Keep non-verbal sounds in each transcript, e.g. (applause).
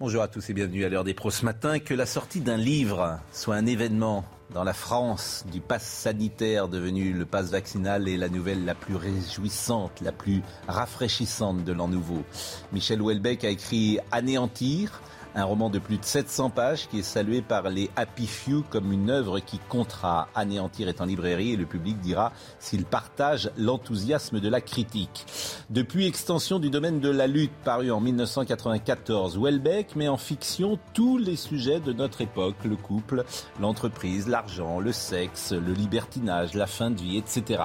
Bonjour à tous et bienvenue à l'heure des pros ce matin. Que la sortie d'un livre soit un événement dans la France du pass sanitaire devenu le pass vaccinal est la nouvelle la plus réjouissante, la plus rafraîchissante de l'an nouveau. Michel Houellebecq a écrit Anéantir, un roman de plus de 700 pages qui est salué par les Happy Few comme une œuvre qui comptera. Anéantir est en librairie et le public dira s'il partage l'enthousiasme de la critique. Depuis Extension du domaine de la lutte, paru en 1994, Houellebecq met en fiction tous les sujets de notre époque, le couple, l'entreprise, l'argent, le sexe, le libertinage, la fin de vie, etc.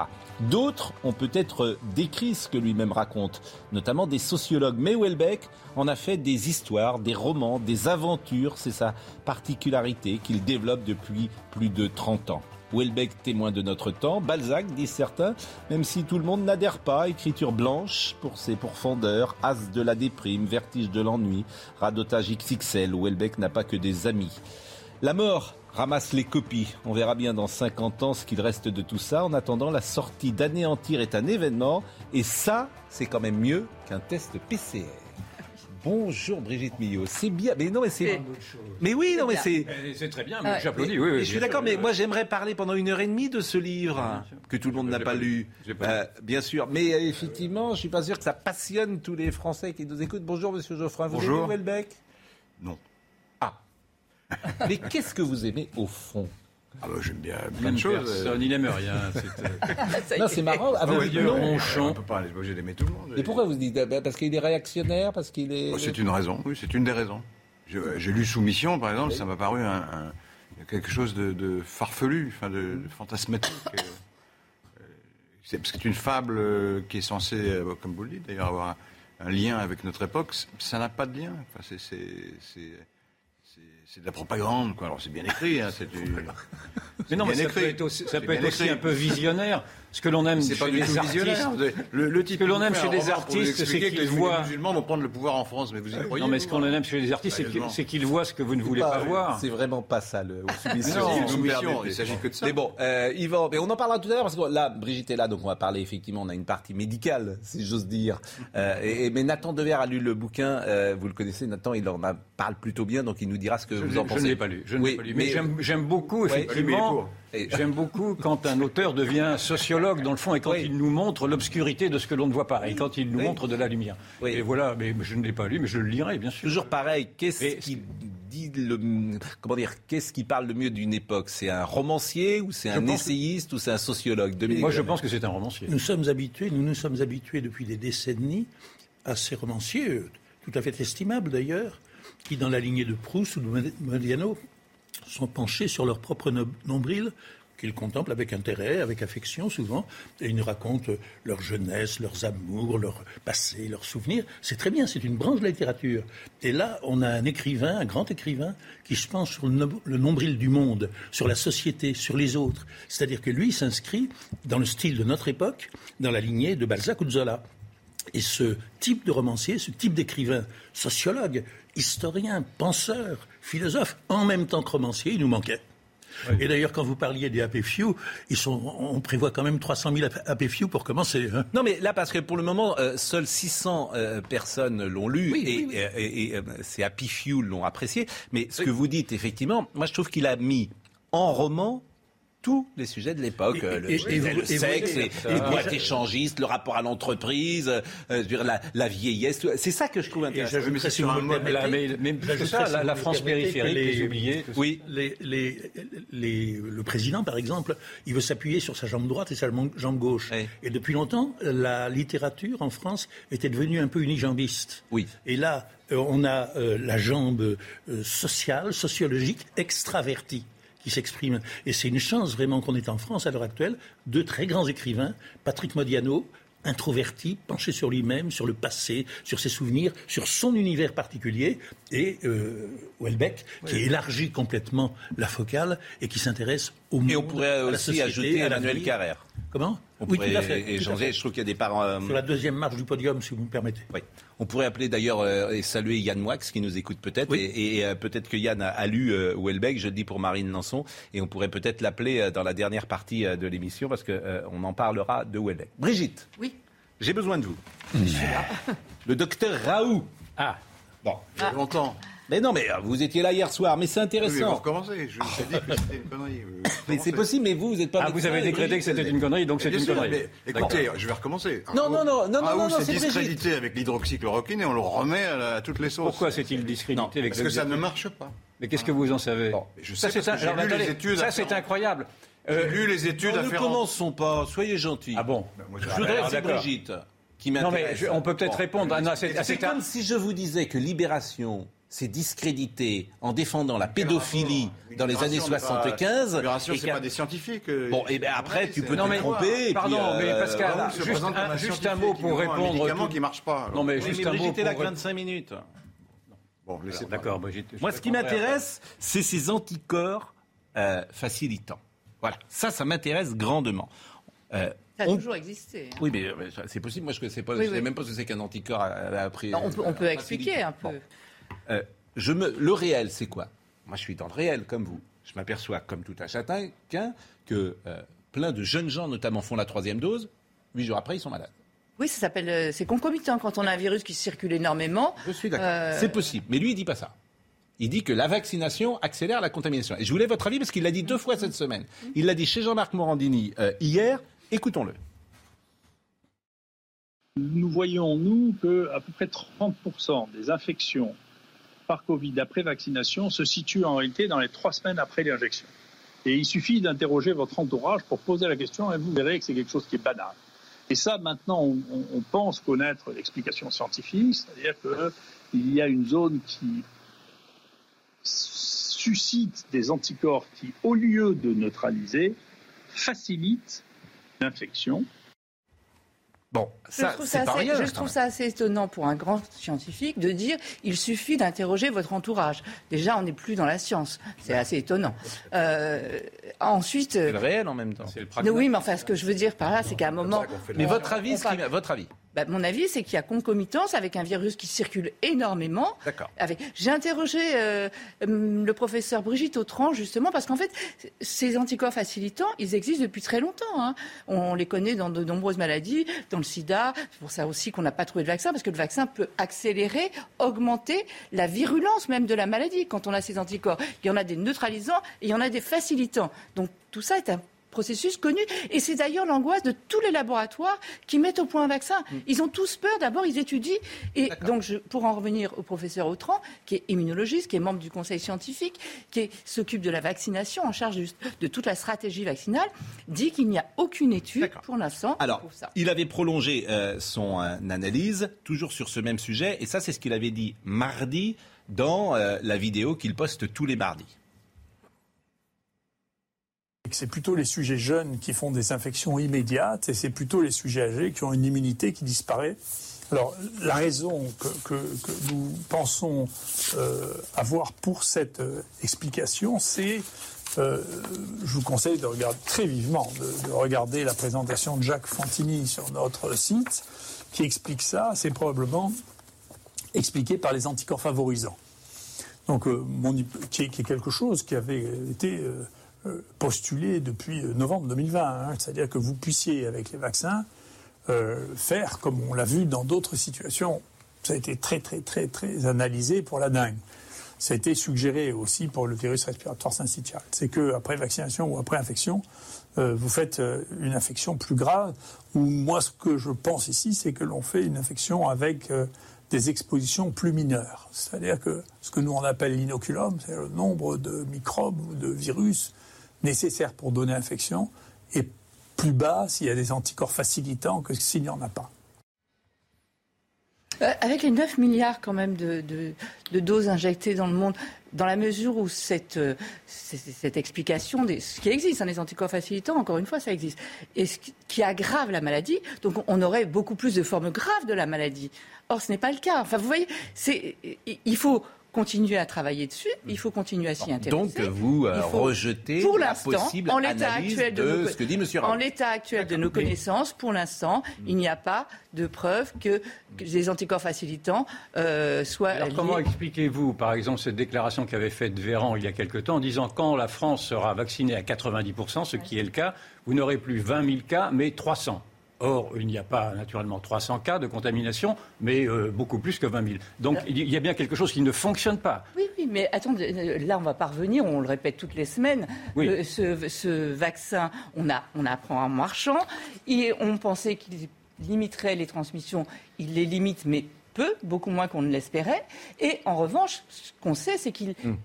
D'autres ont peut-être décrit ce que lui-même raconte, notamment des sociologues. Mais Houellebecq en a fait des histoires, des romans, des aventures. C'est sa particularité qu'il développe depuis plus de 30 ans. Houellebecq témoin de notre temps, Balzac, disent certains, même si tout le monde n'adhère pas, écriture blanche pour ses pourfendeurs, as de la déprime, vertige de l'ennui, radotage XXL, Houellebecq n'a pas que des amis. La mort ramasse les copies. On verra bien dans 50 ans ce qu'il reste de tout ça. En attendant, la sortie d'Anéantir est un événement. Et ça, c'est quand même mieux qu'un test PCR. Bonjour Brigitte Millot, c'est bien, mais non mais c'est, mais oui non mais c'est, C'est très bien, Ah mais j'applaudis. Oui, oui, je suis d'accord, mais moi j'aimerais parler pendant une heure et demie de ce livre que tout le monde n'a pas pas lu. pas Euh, bien sûr, mais euh, effectivement, je suis pas sûr que ça passionne tous les Français qui nous écoutent. Bonjour Monsieur Geoffrin, vous Bonjour. aimez Houellebecq Non. Ah, (laughs) mais qu'est-ce que vous aimez au fond? Ah bah, j'aime bien plein de choses. personne, il n'aime rien. c'est, euh, (laughs) Non, c'est marrant. Ah, vous ouais, non. ouais, ronchon. On peut pas être obligé d'aimer tout le monde. Et pourquoi vous dites bah, Parce qu'il est réactionnaire, parce qu'il est. Oh, C'est une raison, oui, c'est une des raisons. Je- J'ai lu Soumission, par exemple, ça m'a paru un, un- quelque chose de, de farfelu, enfin de, de fantasmatique. euh, euh, c'est- parce que c'est une fable euh, qui est censée, euh, comme vous le dites d'ailleurs, avoir un, un lien avec notre époque. Ça n'a pas de lien. Enfin, c'est- c'est- c'est c'est- de la propagande, quoi. Alors c'est bien écrit, hein, c'est du. (laughs) Mais non, mais bien ça peut écrit. être aussi, ça peut être aussi écrit. un peu visionnaire. Ce que l'on aime C'est chez pas du les tout artistes. visionnaire. Le, le type Ce que l'on aime chez les artistes, c'est qu'ils que les voient- musulmans vont prendre le pouvoir en France, mais vous y croyez Non, mais ce qu'on aime chez les artistes, c'est qu'ils voient ce que vous ne voulez pas voir. C'est vraiment pas ça le (laughs) soumission. Il s'agit que de ça. Mais bon, euh, Yvan, mais on en parlera tout à l'heure parce que là, Brigitte est là, donc on va parler effectivement. On a une partie médicale, si j'ose dire. Euh, mais Nathan Dever a lu le bouquin. euh, vous le connaissez, Nathan. Il en a- parle plutôt bien, donc il nous dira ce que Je, vous je ne l'ai pas lu. Je ne Oui, l'ai pas lu. Mais, mais- j'aime- beaucoup, effectivement. J'aime beaucoup quand un auteur devient sociologue, dans le fond, et quand Oui. il nous montre l'obscurité de ce que l'on ne voit pas, et quand il nous Oui. montre de la lumière. Oui. Et voilà, mais je ne l'ai pas lu, mais je le lirai, bien sûr. Toujours pareil. Qu'est-ce qui dit le comment dire Qu'est-ce qui parle le mieux d'une époque? C'est un romancier ou c'est un essayiste ou c'est un sociologue? Dominique Moi, je pense que c'est un romancier. Nous sommes habitués, nous nous sommes habitués depuis des décennies à ces romanciers, tout à fait estimables d'ailleurs, qui dans la lignée de Proust ou de Mod- Modiano sont penchés sur leur propre no- nombril qu'ils contemplent avec intérêt, avec affection souvent, et ils nous racontent leur jeunesse, leurs amours, leur passé, leurs souvenirs. C'est très bien, c'est une branche de la littérature. Et là, on a un écrivain, un grand écrivain, qui se penche sur le nombril du monde, sur la société, sur les autres. C'est-à-dire que lui s'inscrit dans le style de notre époque, dans la lignée de Balzac ou de Zola. Et ce type de romancier, ce type d'écrivain, sociologue, historien, penseur, philosophe, en même temps que romancier, il nous manquait. Et d'ailleurs, quand vous parliez des Happy Few, ils sont, on prévoit quand même 300 000 Happy Few pour commencer. hein. Non, mais là, parce que pour le moment, euh, seules 600 euh, personnes l'ont lu et, euh, et- et, c'est Happy Few l'ont apprécié. Mais ce que vous dites, effectivement, moi, je trouve qu'il a mis en roman tous les sujets de l'époque, le, et- je le sexe, les, et les boîtes échangistes, le rapport à l'entreprise, euh, je veux dire, la, la vieillesse. C'est ça que je trouve intéressant. sur un mode- permettez, La- j'ajouterais, ça, la, France périphérique, les- les oubliés. Oui, Les, les, les- le président, par exemple, il veut s'appuyer sur sa jambe droite et sa jambe gauche. Oui. Et depuis longtemps, la littérature en France était devenue un peu unijambiste. Oui. Et là, euh, on a euh, la jambe euh, sociale, sociologique, extravertie qui s'exprime. Et c'est une chance vraiment qu'on est en France à l'heure actuelle. Deux très grands écrivains, Patrick Modiano, introverti, penché sur lui-même, sur le passé, sur ses souvenirs, sur son univers particulier, et euh, Welbeck, qui élargit complètement la focale et qui s'intéresse au monde. Et on pourrait à la aussi société, ajouter à Emmanuel. Carrère. Comment? On Oui, pourrait tout à fait. tout à échanger. fait. Je trouve qu'il y a des parents. euh, Sur la deuxième marche du podium, si vous me permettez. Oui. On pourrait appeler d'ailleurs euh, et saluer Yann Moix qui nous écoute peut-être. Oui. Et, et, euh, peut-être que Yann a, a lu Houellebecq, je le dis pour Marine Lançon. Et on pourrait peut-être l'appeler euh, dans la dernière partie euh, de l'émission parce qu'on en parlera de Houellebecq. Brigitte, Oui. j'ai besoin de vous. Le docteur Raoult. Ah, Bon. Fait longtemps. Mais non, mais euh, vous étiez là hier soir, mais c'est Oui, mais vous intéressant. recommencez. Je vous ai dit que c'était une connerie. (laughs) Mais c'est possible, mais vous, vous n'êtes pas ah, vous avez décrété que c'était une connerie, donc c'est une sûr, connerie. mais écoutez, je vais recommencer. Non, non, non, non, non, Raoult non, non, s'est c'est discrédité avec l'hydroxychloroquine et on le remet à, la- à toutes les sauces. Pourquoi s'est-il discrédité avec Parce que ça ne marche pas. Mais qu'est-ce que vous en savez je Ça, sais c'est parce un- que j'ai alors, lu les attendez, études Ça, c'est incroyable. J'ai Euh, lu les études Non, ne commençons pas, soyez gentils. ah bon Moi, je- voudrais, d'accord. Brigitte qui Non, mais m'intéresse. on peut peut-être répondre. Ah, non, c'est- comme si je vous disais que Libération s'est discrédité en défendant la pédophilie dans les années Libération n'est pas- 75. Libération, et c'est pas des scientifiques. euh, Bon, et ben après, tu peux Non, te mais- tromper. pardon, puis, mais euh, Pascal, juste un- un un mot pour un répondre médicament tout- qui marche pas. Non, mais juste mais un mot Brigitte est là pour que 25 minutes. Bon, laissez D'accord, Moi, ce qui m'intéresse, c'est ces anticorps euh, facilitants. Voilà, ça, ça m'intéresse grandement. Euh, Ça a on- toujours existé. hein. Oui, mais, mais c'est possible. Moi, je ne sais pas, Oui, je sais oui. même pas ce que c'est qu'un anticorps prix- Non, on peut, on peut à expliquer un peu. Bon. Euh, je me, le réel, c'est quoi? Moi, je suis dans le réel, comme vous. Je m'aperçois, comme tout un chacun, que euh, plein de jeunes gens, notamment, font la troisième dose. Huit jours après, ils sont malades. Oui, ça s'appelle, euh, c'est concomitant quand on a un virus qui circule énormément. Je suis d'accord. Euh, C'est possible. Mais lui, il dit pas ça. Il dit que la vaccination accélère la contamination. Et je voulais votre avis parce qu'il l'a dit deux fois cette semaine. Il l'a dit chez Jean-Marc Morandini euh, hier. Écoutons-le. nous voyons, nous, que à peu près 30% des infections par Covid après vaccination se situent en réalité dans les trois semaines après l'injection. Et il suffit d'interroger votre entourage pour poser la question et vous verrez que c'est quelque chose qui est banal. Et ça, maintenant, on- on pense connaître l'explication scientifique, c'est-à-dire qu'il y a une zone qui suscite des anticorps qui, au lieu de neutraliser, facilitent l'infection Bon, Je ça, trouve, ça pas assez, rien. je quand trouve même. ça assez étonnant pour un grand scientifique de dire il suffit d'interroger votre entourage. Déjà, on n'est plus dans la science. C'est assez étonnant. Euh, ensuite, C'est le réel en même temps. C'est le oui, mais enfin, ce que je veux dire par là, c'est qu'à un moment, Mais votre avis, ce qui- votre avis. Bah, mon avis, c'est qu'il y a concomitance avec un virus qui circule énormément. D'accord. Avec... J'ai interrogé euh, hum, le professeur Brigitte Autran, justement, parce qu'en fait, ces anticorps facilitants, ils existent depuis très longtemps. hein. On les connaît dans de nombreuses maladies, dans le sida. C'est pour ça aussi qu'on n'a pas trouvé de vaccin, parce que le vaccin peut accélérer, augmenter la virulence même de la maladie quand on a ces anticorps. Il y en a des neutralisants et il y en a des facilitants. Donc tout ça est un processus connu. Et c'est d'ailleurs l'angoisse de tous les laboratoires qui mettent au point un vaccin. Ils ont tous peur. D'abord, ils étudient. Et donc, je, pour en revenir au professeur Autran, qui est immunologiste, qui est membre du conseil scientifique, qui s'occupe de la vaccination, en charge de toute la stratégie vaccinale, dit qu'il n'y a aucune étude pour l'instant Alors, ça. il avait prolongé euh, son euh, analyse, toujours sur ce même sujet, et ça, c'est ce qu'il avait dit mardi dans euh, la vidéo qu'il poste tous les mardis. C'est plutôt les sujets jeunes qui font des infections immédiates et c'est plutôt les sujets âgés qui ont une immunité qui disparaît. Alors, la raison que, nous pensons euh, avoir pour cette euh, explication, c'est, euh, je vous conseille de regarder très vivement, de, de regarder la présentation de Jacques Fantini sur notre site, qui explique ça. C'est probablement expliqué par les anticorps favorisants. Donc, mon qui, est, quelque chose qui avait été postulé depuis euh, novembre 2020. hein. C'est-à-dire que vous puissiez, avec les vaccins, euh, faire comme on l'a vu dans d'autres situations. Ça a été très, très, très, très analysé pour la dengue. Ça a été suggéré aussi pour le virus respiratoire syncytial. C'est que après vaccination ou après infection, euh, vous faites euh, une infection plus grave. Ou moi, ce que je pense ici, c'est que l'on fait une infection avec euh, des expositions plus mineures. C'est-à-dire que ce que nous on appelle l'inoculum, c'est le nombre de microbes ou de virus nécessaires pour donner infection, est plus bas s'il y a des anticorps facilitants que s'il n'y en a pas. Euh, avec les 9 milliards quand même de, doses injectées dans le monde, dans la mesure où cette, euh, cette explication, ce qui existe, hein, les anticorps facilitants, encore une fois, ça existe, et ce qui aggrave la maladie, donc on aurait beaucoup plus de formes graves de la maladie. Or, ce n'est pas le cas. Enfin, vous voyez, il faut continuer à travailler dessus, il faut continuer à s'y intéresser. Donc vous euh, rejetez pour la possible en l'état actuel de, nos, ce que dit M. En l'état actuel de nos connaissances, pour l'instant, il n'y a pas de preuve que, les anticorps facilitants euh, soient. Alors comment expliquez-vous, par exemple, cette déclaration qu'avait faite Véran il y a quelque temps, en disant quand la France sera vaccinée à 90%, ce qui est le cas, vous n'aurez plus 20 000 cas, mais 300 Or, il n'y a pas naturellement 300 cas de contamination, mais euh, beaucoup plus que 20 000. Donc il y a bien quelque chose qui ne fonctionne pas. Oui, oui, mais attendez, euh, là on va parvenir, on le répète toutes les semaines, euh, ce, vaccin, on, a, on apprend en marchant, et on pensait qu'il limiterait les transmissions, il les limite, mais peu, beaucoup moins qu'on ne l'espérait. Et en revanche, ce qu'on sait, c'est qu'il... Hmm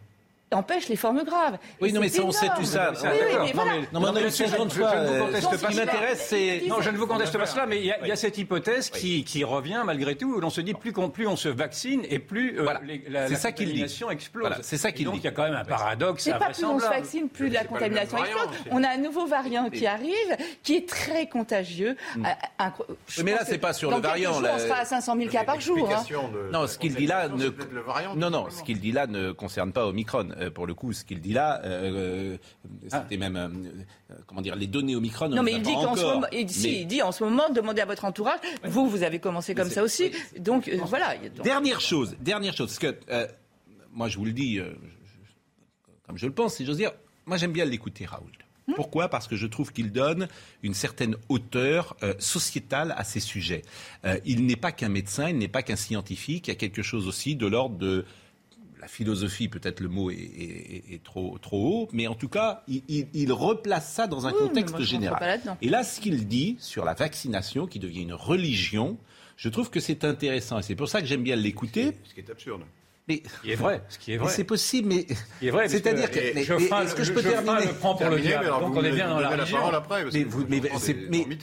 empêche les formes graves. Oui, non, mais ça, on sait tout ça. Oui, oui, mais voilà. Non, mais, non, mais, je, je, ne vous conteste pas. Ce qui m'intéresse, c'est. Non, je ne vous conteste pas cela, mais il y, a, il y a cette hypothèse qui, qui, revient malgré tout, où l'on se dit plus, on, plus on se vaccine et plus euh, voilà. les, la, la contamination explose. Voilà, c'est ça qu'il dit. Donc il y a quand même un paradoxe. C'est pas plus on se vaccine, plus la contamination explose. On a un nouveau variant qui arrive, qui est très contagieux. Hmm. Mais là, c'est pas sur le variant. On sera à 500 000 cas par jour. Hein. Non, ce qu'il dit là ne. Non, non, ce qu'il dit là ne concerne pas Omicron. Euh, pour le coup, ce qu'il il dit là, euh, euh, c'était même, euh, comment dire, les données Omicron. Non, mais il dit qu'en ce moment, il, il dit en ce moment, demandez à votre entourage. Vous, vous avez commencé comme ça aussi, donc voilà. Dernière chose, dernière chose, parce que moi, je vous le dis, comme je le pense, si j'ose dire, moi j'aime bien l'écouter, Raoul. Hmm? Pourquoi? Parce que je trouve qu'il donne une certaine hauteur sociétale à ces sujets. il n'est pas qu'un médecin, il n'est pas qu'un scientifique, il y a quelque chose aussi de l'ordre de la philosophie, peut-être le mot est, trop, trop haut, mais en tout cas, il, replace ça dans un contexte général. Et là, ce qu'il dit sur la vaccination, qui devient une religion, je trouve que c'est intéressant. Et c'est pour ça que j'aime bien l'écouter. Ce qui est absurde. Mais, ce qui est vrai, ce qui est vrai. C'est possible, mais c'est-à-dire que, mais, est-ce que je peux terminer le prend pour le diable, donc on est bien dans la religion. mais, vous, mais, mais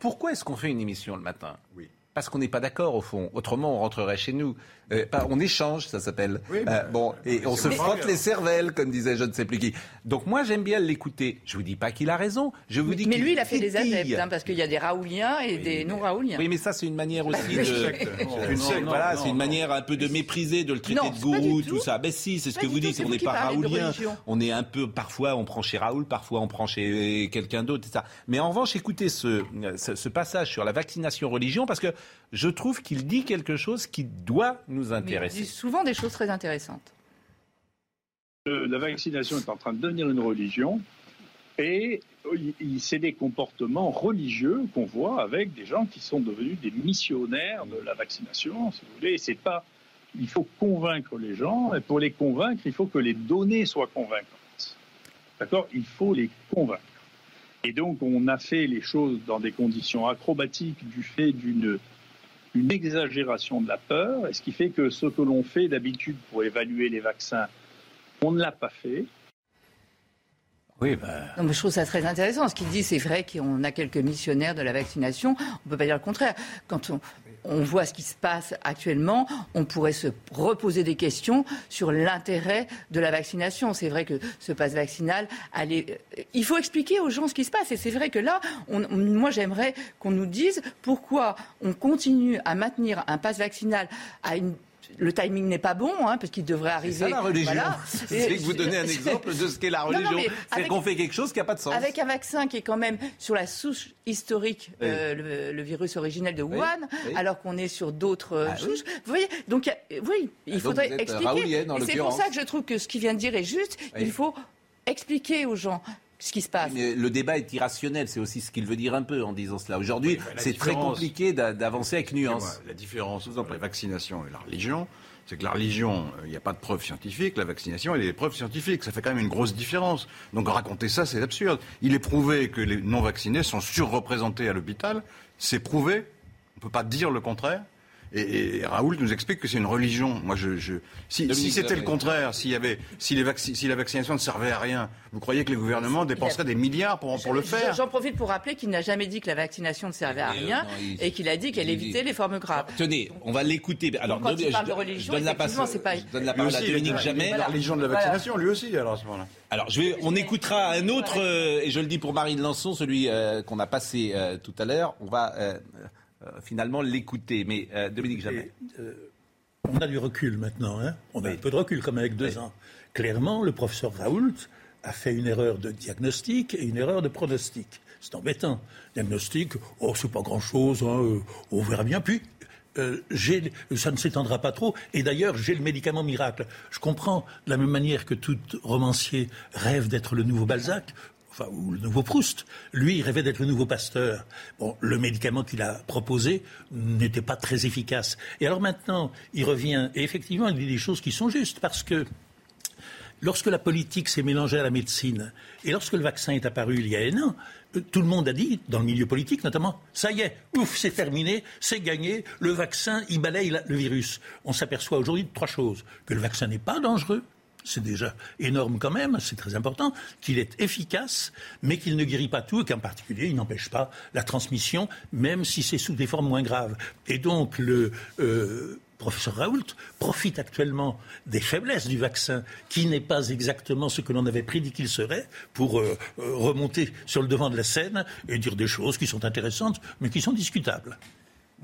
pourquoi est-ce qu'on fait une émission le matin? Oui parce qu'on n'est pas d'accord au fond. Autrement, on rentrerait chez nous. Euh, on échange, ça s'appelle. Euh, bon, et on se frotte les cervelles, comme disait je ne sais plus qui. Donc moi, j'aime bien l'écouter. Je vous dis pas qu'il a raison. Je vous dis. Mais lui, il a fait des adeptes, hein, parce qu'il y a des raouliens et des non raouliens. Oui, mais ça, c'est une manière aussi de. voilà, c'est une manière un peu de mépriser, de le traiter de gourou, tout. ça. Ben si, c'est ce que vous dites. On n'est pas raoulien. On est un peu, parfois, on prend chez Raoul, parfois on prend chez quelqu'un d'autre, ça. Mais en revanche, écoutez ce passage sur la vaccination religion, parce que je trouve qu'il dit quelque chose qui doit nous intéresser. il dit souvent des choses très intéressantes. Euh, la vaccination est en train de devenir une religion et c'est des comportements religieux qu'on voit avec des gens qui sont devenus des missionnaires de la vaccination, si vous voulez. C'est pas, il faut convaincre les gens et pour les convaincre, il faut que les données soient convaincantes. D'accord? Il faut les convaincre. Et donc, on a fait les choses dans des conditions acrobatiques du fait d'une une exagération de la peur, et ce qui fait que ce que l'on fait d'habitude pour évaluer les vaccins, on ne l'a pas fait. Oui, mais je trouve ça très intéressant. Ce qu'il dit, c'est vrai qu'on a quelques missionnaires de la vaccination. On ne peut pas dire le contraire. Quand on, voit ce qui se passe actuellement, on pourrait se reposer des questions sur l'intérêt de la vaccination. C'est vrai que ce passe vaccinal, euh, il faut expliquer aux gens ce qui se passe. Et c'est vrai que là, moi, j'aimerais qu'on nous dise pourquoi on continue à maintenir un passe vaccinal à une le timing n'est pas bon, hein, parce qu'il devrait arriver. C'est ça la religion. (laughs) C'est que vous donnez un exemple de ce qu'est la religion. C'est qu'on fait quelque chose qui n'a pas de sens. Avec un vaccin qui est quand même sur la souche historique, euh, le, virus originel de Wuhan, alors qu'on est sur d'autres euh, ah souches. Vous voyez, donc oui, il ah, faudrait expliquer. C'est pour ça que je trouve que ce qu'il vient de dire est juste. Il faut expliquer aux gens ce qui se passe. Mais le débat est irrationnel, c'est aussi ce qu'il veut dire un peu en disant cela. Aujourd'hui, c'est très compliqué d'avancer avec nuance. La différence entre la vaccination et la religion, c'est que la religion, il n'y a pas de preuves scientifiques, la vaccination, il y a des preuves scientifiques. Ça fait quand même une grosse différence. Donc raconter ça, c'est absurde. Il est prouvé que les non-vaccinés sont surreprésentés à l'hôpital. C'est prouvé. On ne peut pas dire le contraire. Et, et Raoult nous explique que c'est une religion. Moi, je, je si, c'était le contraire, s'il y avait, si, les vacci- si la vaccination ne servait à rien, vous croyez que les gouvernements dépenseraient des milliards pour, pour le faire J'en profite pour rappeler qu'il n'a jamais dit que la vaccination ne servait à euh, rien non, il- et qu'il a dit qu'elle il- évitait les formes graves. Tenez, on va l'écouter. Alors, quand il parle de religion, je donne la, passe- pas- je donne la parole à Dominique Jamais. de la religion de la vaccination, lui aussi, alors à ce moment-là. Alors, je vais, on écoutera un autre, euh, et je le dis pour Marine Lançon, celui euh, qu'on a passé euh, tout à l'heure. On va finalement l'écouter. Mais euh, Dominique Jamais. Euh, on a du recul maintenant. Hein on a un peu de recul, comme avec deux ans. Clairement, le professeur Raoult a fait une erreur de diagnostic et une erreur de pronostic. C'est embêtant. Diagnostic, oh, c'est pas grand-chose, hein, euh, on verra bien. Puis, euh, ça ne s'étendra pas trop. Et d'ailleurs, j'ai le médicament miracle. Je comprends, de la même manière que tout romancier rêve d'être le nouveau Balzac, enfin, le nouveau Proust. Lui, il rêvait d'être le nouveau Pasteur. Bon, le médicament qu'il a proposé n'était pas très efficace. Et alors maintenant, il revient, et effectivement, il dit des choses qui sont justes, parce que lorsque la politique s'est mélangée à la médecine, et lorsque le vaccin est apparu il y a un an, euh, tout le monde a dit, dans le milieu politique notamment, ça y est, ouf, c'est terminé, c'est gagné, le vaccin, il balaye la- le virus. On s'aperçoit aujourd'hui de trois choses. Que le vaccin n'est pas dangereux, c'est déjà énorme quand même, c'est très important, qu'il est efficace, mais qu'il ne guérit pas tout et qu'en particulier, il n'empêche pas la transmission, même si c'est sous des formes moins graves. Et donc, le euh, professeur Raoult profite actuellement des faiblesses du vaccin, qui n'est pas exactement ce que l'on avait prédit qu'il serait, pour euh, remonter sur le devant de la scène et dire des choses qui sont intéressantes, mais qui sont discutables.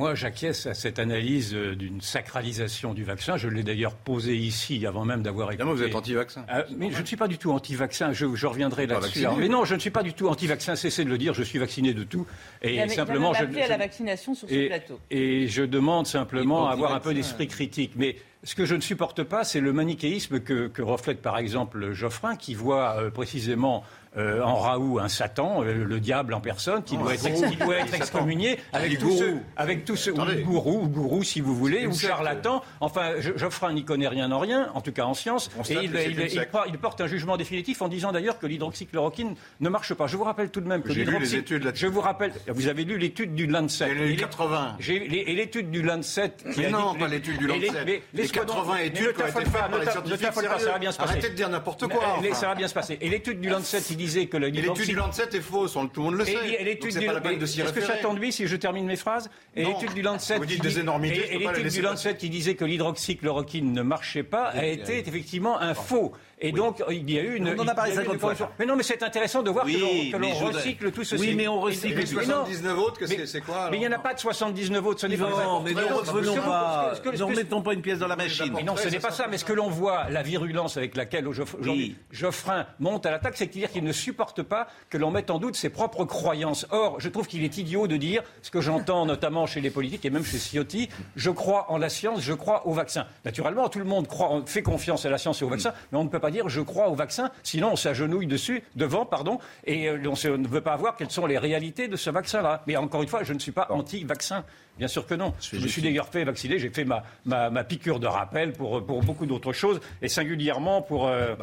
Moi, j'acquiesce à cette analyse euh, d'une sacralisation du vaccin. Je l'ai d'ailleurs posée ici avant même d'avoir écouté. Évidemment, vous êtes anti-vaccin. Euh, mais je ne suis pas du tout anti-vaccin. Je, je reviendrai là-dessus. Mais non, je ne suis pas du tout anti-vaccin. Cessez de le dire. Je suis vacciné de tout. Et Il a- simplement, il a je, à la vaccination sur ce et, plateau. et je demande simplement à avoir un peu d'esprit critique. Mais ce que je ne supporte pas, c'est le manichéisme que, que reflète par exemple Geoffrin, qui voit euh, précisément euh, en Raoult un Satan, euh, le diable en personne, qui doit être, ex- qui doit être excommunié avec tous gourou. ceux, avec tous ceux, ou Attendez. gourou, ou gourou si vous voulez, ou charlatan. Enfin, Geoffrin n'y connaît rien en rien, en tout cas en science, et il, porte un jugement définitif en disant d'ailleurs que l'hydroxychloroquine ne marche pas. Je vous rappelle tout de même que J'ai lu les études là-dessus. Je vous rappelle, vous avez lu l'étude du Lancet. J'ai lu les Il est- 80. j'ai- les- et l'étude du Lancet. qui Mais a non, dit- pas l'étude du et les- Lancet. mais Les laisse-moi 80 donc- études qui ont été faites par les scientifiques Ne t'affole pas, ça va bien se passer. Arrêtez de dire n'importe quoi. Ça va bien se passer. Et l'étude du Lancet, disait que le Et l'étude du Lancet est fausse, on- tout le monde le sait. et Donc l'étude c'est du pas la peine de s'y Est-ce que j'attends de lui si je termine mes phrases Et l'étude du Lancet, Vous dites qui des dit- énormités, et- l'étude du Lancet qui disait que l'hydroxychloroquine ne marchait pas a été effectivement un faux. Et donc il y a eu une. On en a parlé il y eu 50 une fois. Mais non, mais c'est intéressant de voir que Oui, l'on- que je recycle tout ceci. Oui, mais on recycle Et les tout. Mais non. 79 autres, c'est quoi Mais il n'y en a alors pas de 79 autres, ce n'est pas Non, mais ne revenons pas. Ne remettons pas une pièce dans la machine. mais non, ce n'est pas ça. Mais ce que l'on voit, la virulence avec laquelle aujourd'hui. Geoffrin monte à l'attaque, c'est-à-dire qu'il ne supporte pas que l'on mette en doute ses propres croyances. Or, je trouve qu'il est idiot de dire ce que j'entends notamment chez les politiques et même chez Ciotti je crois en la science, je crois au vaccin. Naturellement, tout le monde croit, on fait confiance à la science et au vaccin, mais on ne peut pas dire je crois au vaccin, sinon on s'agenouille dessus, devant, pardon, et euh, on ne veut pas voir quelles sont les réalités de ce vaccin-là. Mais encore une fois, je ne suis pas anti-vaccin. Bien sûr que non. Je me suis d'ailleurs fait vacciner, j'ai fait ma, ma, ma piqûre de rappel pour, pour beaucoup d'autres choses, et singulièrement pour... euh,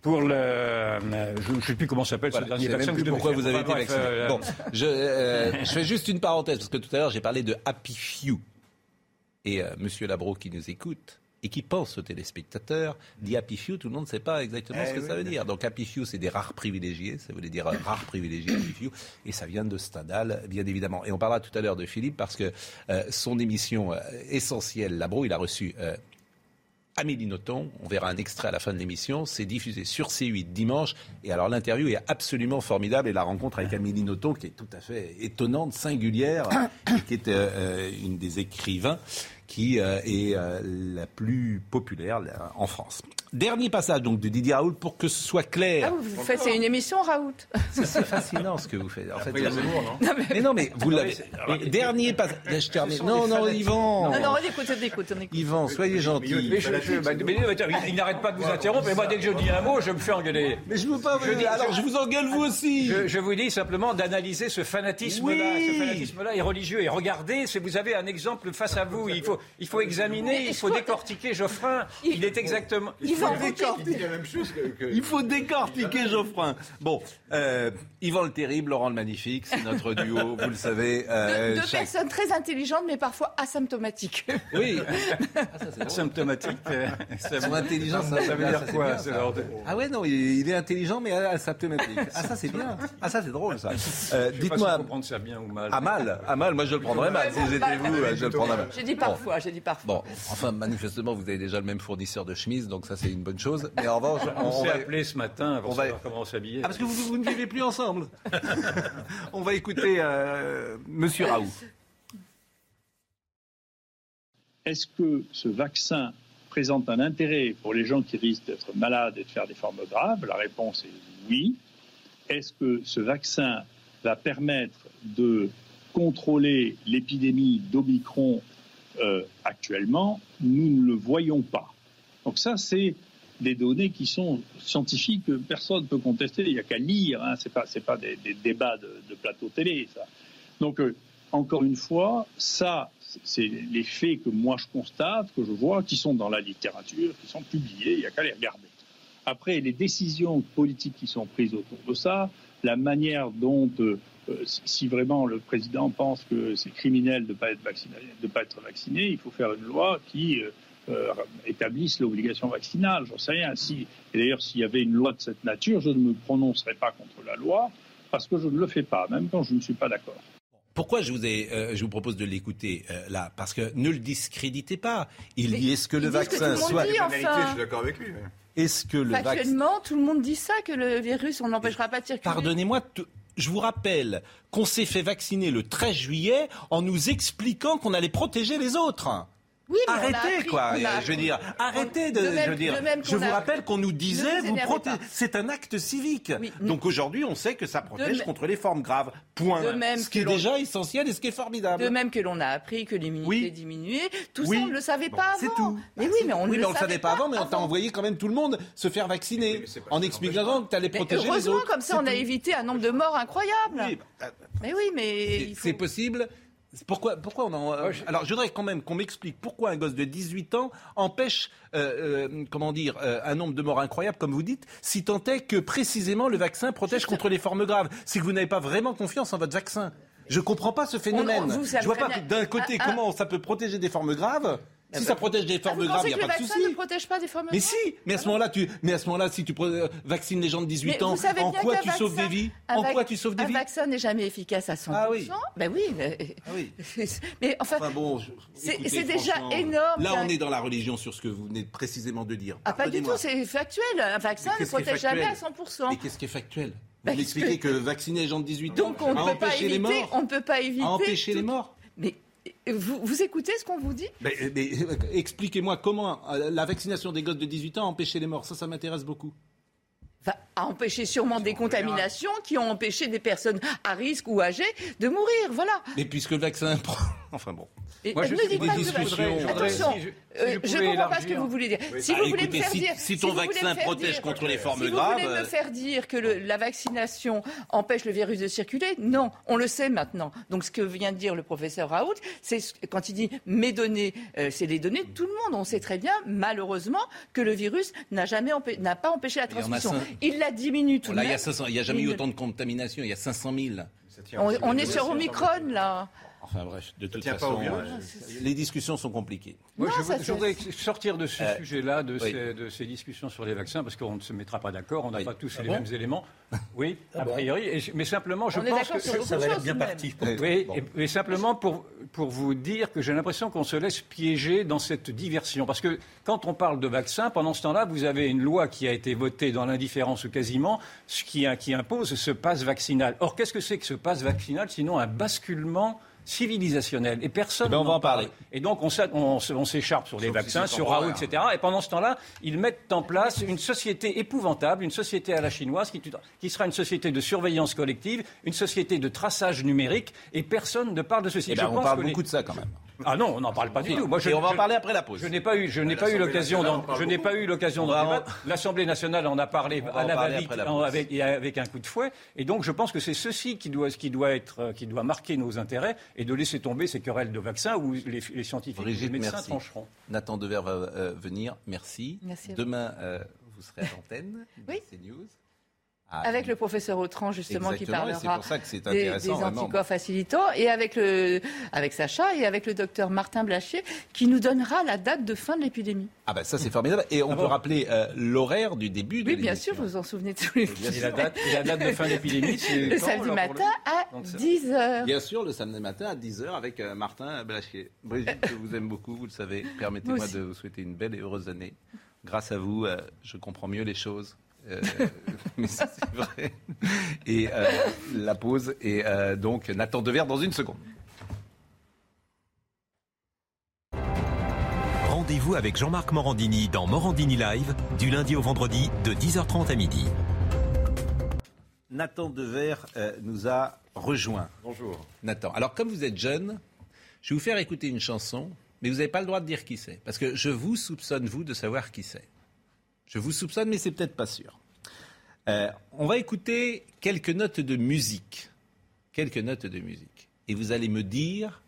pour le. euh, Je ne sais plus comment s'appelle Voilà, ce dernier vaccin je pourquoi vous avez été vacciné. euh, Bon, je, euh, je fais juste une parenthèse, parce que tout à l'heure, j'ai parlé de Happy Few. Et euh, Monsieur Labro qui nous écoute et qui pense aux téléspectateurs, dit Happy Few, tout le monde ne sait pas exactement Eh ce que oui, ça veut dire. Donc Happy Few, c'est des rares privilégiés, ça voulait dire euh, rares privilégiés, Happy Few, et ça vient de Stendhal, bien évidemment. Et on parlera tout à l'heure de Philippe, parce que euh, son émission euh, essentielle, Labro, il a reçu... euh, Amélie Nothomb, on verra un extrait à la fin de l'émission, c'est diffusé sur C8 dimanche. Et alors l'interview est absolument formidable et la rencontre avec Amélie Nothomb qui est tout à fait étonnante, singulière, (coughs) et qui est euh, une des écrivains qui euh, est euh, la plus populaire là, en France. Dernier passage donc de Didier Raoult pour que ce soit clair. Ah, vous faites, c'est une émission, Raoult? C'est fascinant ce que vous faites. En fait, Après, il y a Zemmour, non mais non, mais vous l'avez. Dernier passage. (laughs) Je termine. Non, non, Yvan. Non, non, on écoute, on écoute, on écoute. Yvan, soyez gentil. Mais je- je- bah, mais- mais- il, n'arrête pas de vous interrompre, et moi, dès que je dis un mot, je me fais engueuler. Mais je veux pas. Je dis- alors je vous engueule vous aussi. Je, je vous dis simplement d'analyser ce fanatisme-là. Oui. Ce fanatisme-là est religieux. Et regardez, si vous avez un exemple face à vous, il faut, il faut examiner, il faut décortiquer Geoffrin. Il est exactement. Il faut décortiquer Geoffrin. Bon, euh, Yvan le Terrible, Laurent le Magnifique, c'est notre duo, (laughs) vous le savez. euh, Deux chaque- personnes très intelligentes, mais parfois asymptomatiques. Oui. (laughs) Symptomatique. euh, ça, Son intelligence, ça veut ça, dire c'est quoi bien, c'est ça. leur- Ah ouais, non, il, il est intelligent, mais asymptomatique. Ah ça, c'est bien. Ah ça, c'est drôle, ça. Euh, si Dites-moi, faut prendre ça bien ou mal. à mal, à mal, moi je le prendrais mal. Si j'étais vous, euh, je le prendrais mal. J'ai dit parfois, j'ai dit parfois. Bon, enfin, manifestement, vous avez déjà le même fournisseur de chemises, donc ça, c'est une bonne chose. Mais en revanche, On, on, s'est va... appelé ce matin pour on va- savoir comment s'habiller. Ah, parce que vous, vous ne vivez plus ensemble. (laughs) on va écouter euh, Monsieur Raoult. Est-ce que ce vaccin présente un intérêt pour les gens qui risquent d'être malades et de faire des formes graves? La réponse est oui. Est-ce que ce vaccin va permettre de contrôler l'épidémie d'Omicron euh, actuellement? Nous ne le voyons pas. Donc ça, c'est des données qui sont scientifiques que personne ne peut contester. Il n'y a qu'à lire. Hein. Ce n'est pas, pas des, débats de, plateau télé. Donc, euh, encore une fois, ça, c'est les faits que moi je constate, que je vois, qui sont dans la littérature, qui sont publiés. Il n'y a qu'à les regarder. Après, les décisions politiques qui sont prises autour de ça, la manière dont, euh, si- vraiment le président pense que c'est criminel de ne pas être vacciné, pas être vacciné, il faut faire une loi qui euh, euh, établisse l'obligation vaccinale. J'en sais rien. Si, et d'ailleurs, s'il y avait une loi de cette nature, je ne me prononcerais pas contre la loi parce que je ne le fais pas, même quand je ne suis pas d'accord. Pourquoi je vous, ai, euh, je vous propose de l'écouter euh, là? Parce que ne le discréditez pas. Il Mais dit est-ce que le que vaccin monde soit. dit, enfin. je suis d'accord avec lui. Est-ce que le vaccin. Factuellement, tout le monde dit ça, que le virus, on n'empêchera pas de circuler. Pardonnez-moi, t- je vous rappelle qu'on s'est fait vacciner le 13 juillet en nous expliquant qu'on allait protéger les autres. Oui, mais Arrêtez, appris- quoi. a- Je veux dire, arrêtez de. même- je veux dire, je vous a- rappelle qu'on nous disait, vous protégez. C'est un acte civique. Oui, Donc aujourd'hui, on sait que ça protège contre les formes graves. Point. De même ce qui est déjà essentiel et ce qui est formidable. De même que l'on a appris que l'immunité Oui. diminuait, tout Oui. ça, on ne le savait pas avant. C'est tout. Mais Bah, oui, mais on ne oui, le, on le savait pas avant, mais on t'a envoyé quand même tout le monde se faire vacciner en expliquant que tu allais protéger les heureusement, autres. comme ça, on a évité un nombre de morts incroyable. Bah, Mais oui, mais C'est- il faut... C'est possible. Pourquoi, pourquoi on en... Moi, je- Alors, je voudrais quand même qu'on m'explique pourquoi un gosse de 18 ans empêche, euh, euh, comment dire, euh, un nombre de morts incroyable, comme vous dites, si tant est que précisément le vaccin protège contre les formes graves. C'est que vous n'avez pas vraiment confiance en votre vaccin. Je comprends pas ce phénomène. vous je vois pas d'un côté Ah, ah. comment ça peut protéger des formes graves. Si ça protège des formes graves, il n'y a pas de souci. ne protège pas des formes Mais graves si, mais à ce moment-là, tu, mais à ce moment-là, si tu euh, vaccines les gens de 18 Mais ans, en quoi tu sauves des vies? un En quoi tu sauves des Un vies? vaccin n'est jamais efficace à 100%. Ah oui. Ben oui. Mais, Ah (laughs) mais enfin, bon, C'est- déjà franchement, énorme, Là, on est dans la religion sur ce que vous venez précisément de dire. ah, pas du tout, c'est factuel. Un vaccin ne protège jamais à factuel 100%. Mais qu'est-ce qui est factuel Vous m'expliquez que vacciner les gens de 18 ans Donc on ne peut pas les éviter, morts on ne peut pas éviter. a empêché les morts Mais vous, vous écoutez ce qu'on vous dit? Mais, mais, euh, Expliquez-moi comment euh, la vaccination des gosses de 18 ans a empêché les morts. Ça, ça m'intéresse beaucoup. A empêché sûrement des contaminations qui ont empêché des personnes à risque ou âgées de mourir. Voilà. Mais puisque le vaccin... (laughs) enfin bon. Et Moi, je- ne dites des pas que- voudrais- Attention, si je- si euh, je je pouvais comprends pas ce que vous voulez dire. Si Ah, vous voulez écoutez, me faire si, dire, si ton vous vaccin protège dire- contre les formes si graves... vous voulez me faire dire que le- la vaccination empêche le virus de circuler, non, on le sait maintenant. Donc ce que vient de dire le professeur Raoult, c'est ce- quand il dit mes données, euh, c'est les données de tout le monde. On sait très bien, malheureusement, que le virus n'a jamais n'a pas empêché la transmission. Il la diminue tout de il y a même. 500 il n'y a jamais Mais eu autant de contamination. Il y a 500 000. Ça tient On, est sur. Omicron là. Enfin bref, de toute façon, euh, les discussions sont compliquées. Moi, Non, je, ça, je c'est- voudrais sortir de ce Euh, sujet-là, de, oui. ces, de ces discussions sur les vaccins, parce qu'on ne se mettra pas d'accord, on n'a Oui. pas tous Ah les bon mêmes éléments. Oui, Ah a priori. Et je- mais simplement, je On pense d'accord que. Ça, va être bien parti. Oui, Bon. et, et simplement pour, pour vous dire que j'ai l'impression qu'on se laisse piéger dans cette diversion. Parce que quand on parle de vaccin, pendant ce temps-là, vous avez une loi qui a été votée dans l'indifférence ou quasiment, ce qui, qui impose ce passe vaccinal. Or, qu'est-ce que c'est que ce passe vaccinal sinon un basculement civilisationnel et personne Eh ben, on va en parler. parle. Et donc on s'écharpe sur les Sauf vaccins, sur. Raoult, etc. Et pendant ce temps-là, ils mettent en place une société épouvantable, une société à la chinoise qui, qui sera une société de surveillance collective, une société de traçage numérique, et personne ne parle de ceci. Eh ben, Je on pense parle que les- beaucoup de ça quand même. Ah non, on n'en parle pas du tout. Moi, je, et on va en parler après la pause. Je n'ai pas eu, je n'ai pas eu l'occasion, je n'ai pas eu l'occasion d'en débattre. L'Assemblée nationale en a parlé à la va-vite avec, avec, un coup de fouet. Et donc, je pense que c'est ceci qui doit, qui doit être, qui doit marquer nos intérêts et de laisser tomber ces querelles de vaccins où les, les scientifiques et les médecins merci. trancheront. Nathan Dever va euh, venir. Merci. merci Demain, euh, vous serez à l'antenne oui. CNews. Ah, avec le professeur Autran, justement, qui parlera des, des anticorps facilitants, et avec, le, avec Sacha et avec le docteur Martin Blachier, qui nous donnera la date de fin de l'épidémie. Ah ben ça, c'est formidable. Et on ah peut rappeler euh, l'horaire du début de Oui, bien sûr, vous vous en souvenez tous les jours. Et la date, la date de fin de l'épidémie, c'est Le samedi matin à 10h. Bien sûr, le samedi matin à 10h avec euh, Martin Blachier. Brigitte, je vous aime beaucoup, vous le savez. Permettez-moi de vous souhaiter une belle et heureuse année. Grâce à vous, euh, je comprends mieux les choses. Euh, (laughs) mais c'est vrai. Et euh, la pause et euh, donc Nathan Dever dans une seconde. Rendez-vous avec Jean-Marc Morandini dans Morandini Live du lundi au vendredi de 10h30 à midi. Nathan Dever nous a rejoint. Bonjour. Nathan. Alors comme vous êtes jeune, je vais vous faire écouter une chanson, mais vous n'avez pas le droit de dire qui c'est, parce que je vous soupçonne vous de savoir qui c'est. Je vous soupçonne, mais c'est peut-être pas sûr. Euh, on va écouter quelques notes de musique. Quelques notes de musique. Et vous allez me dire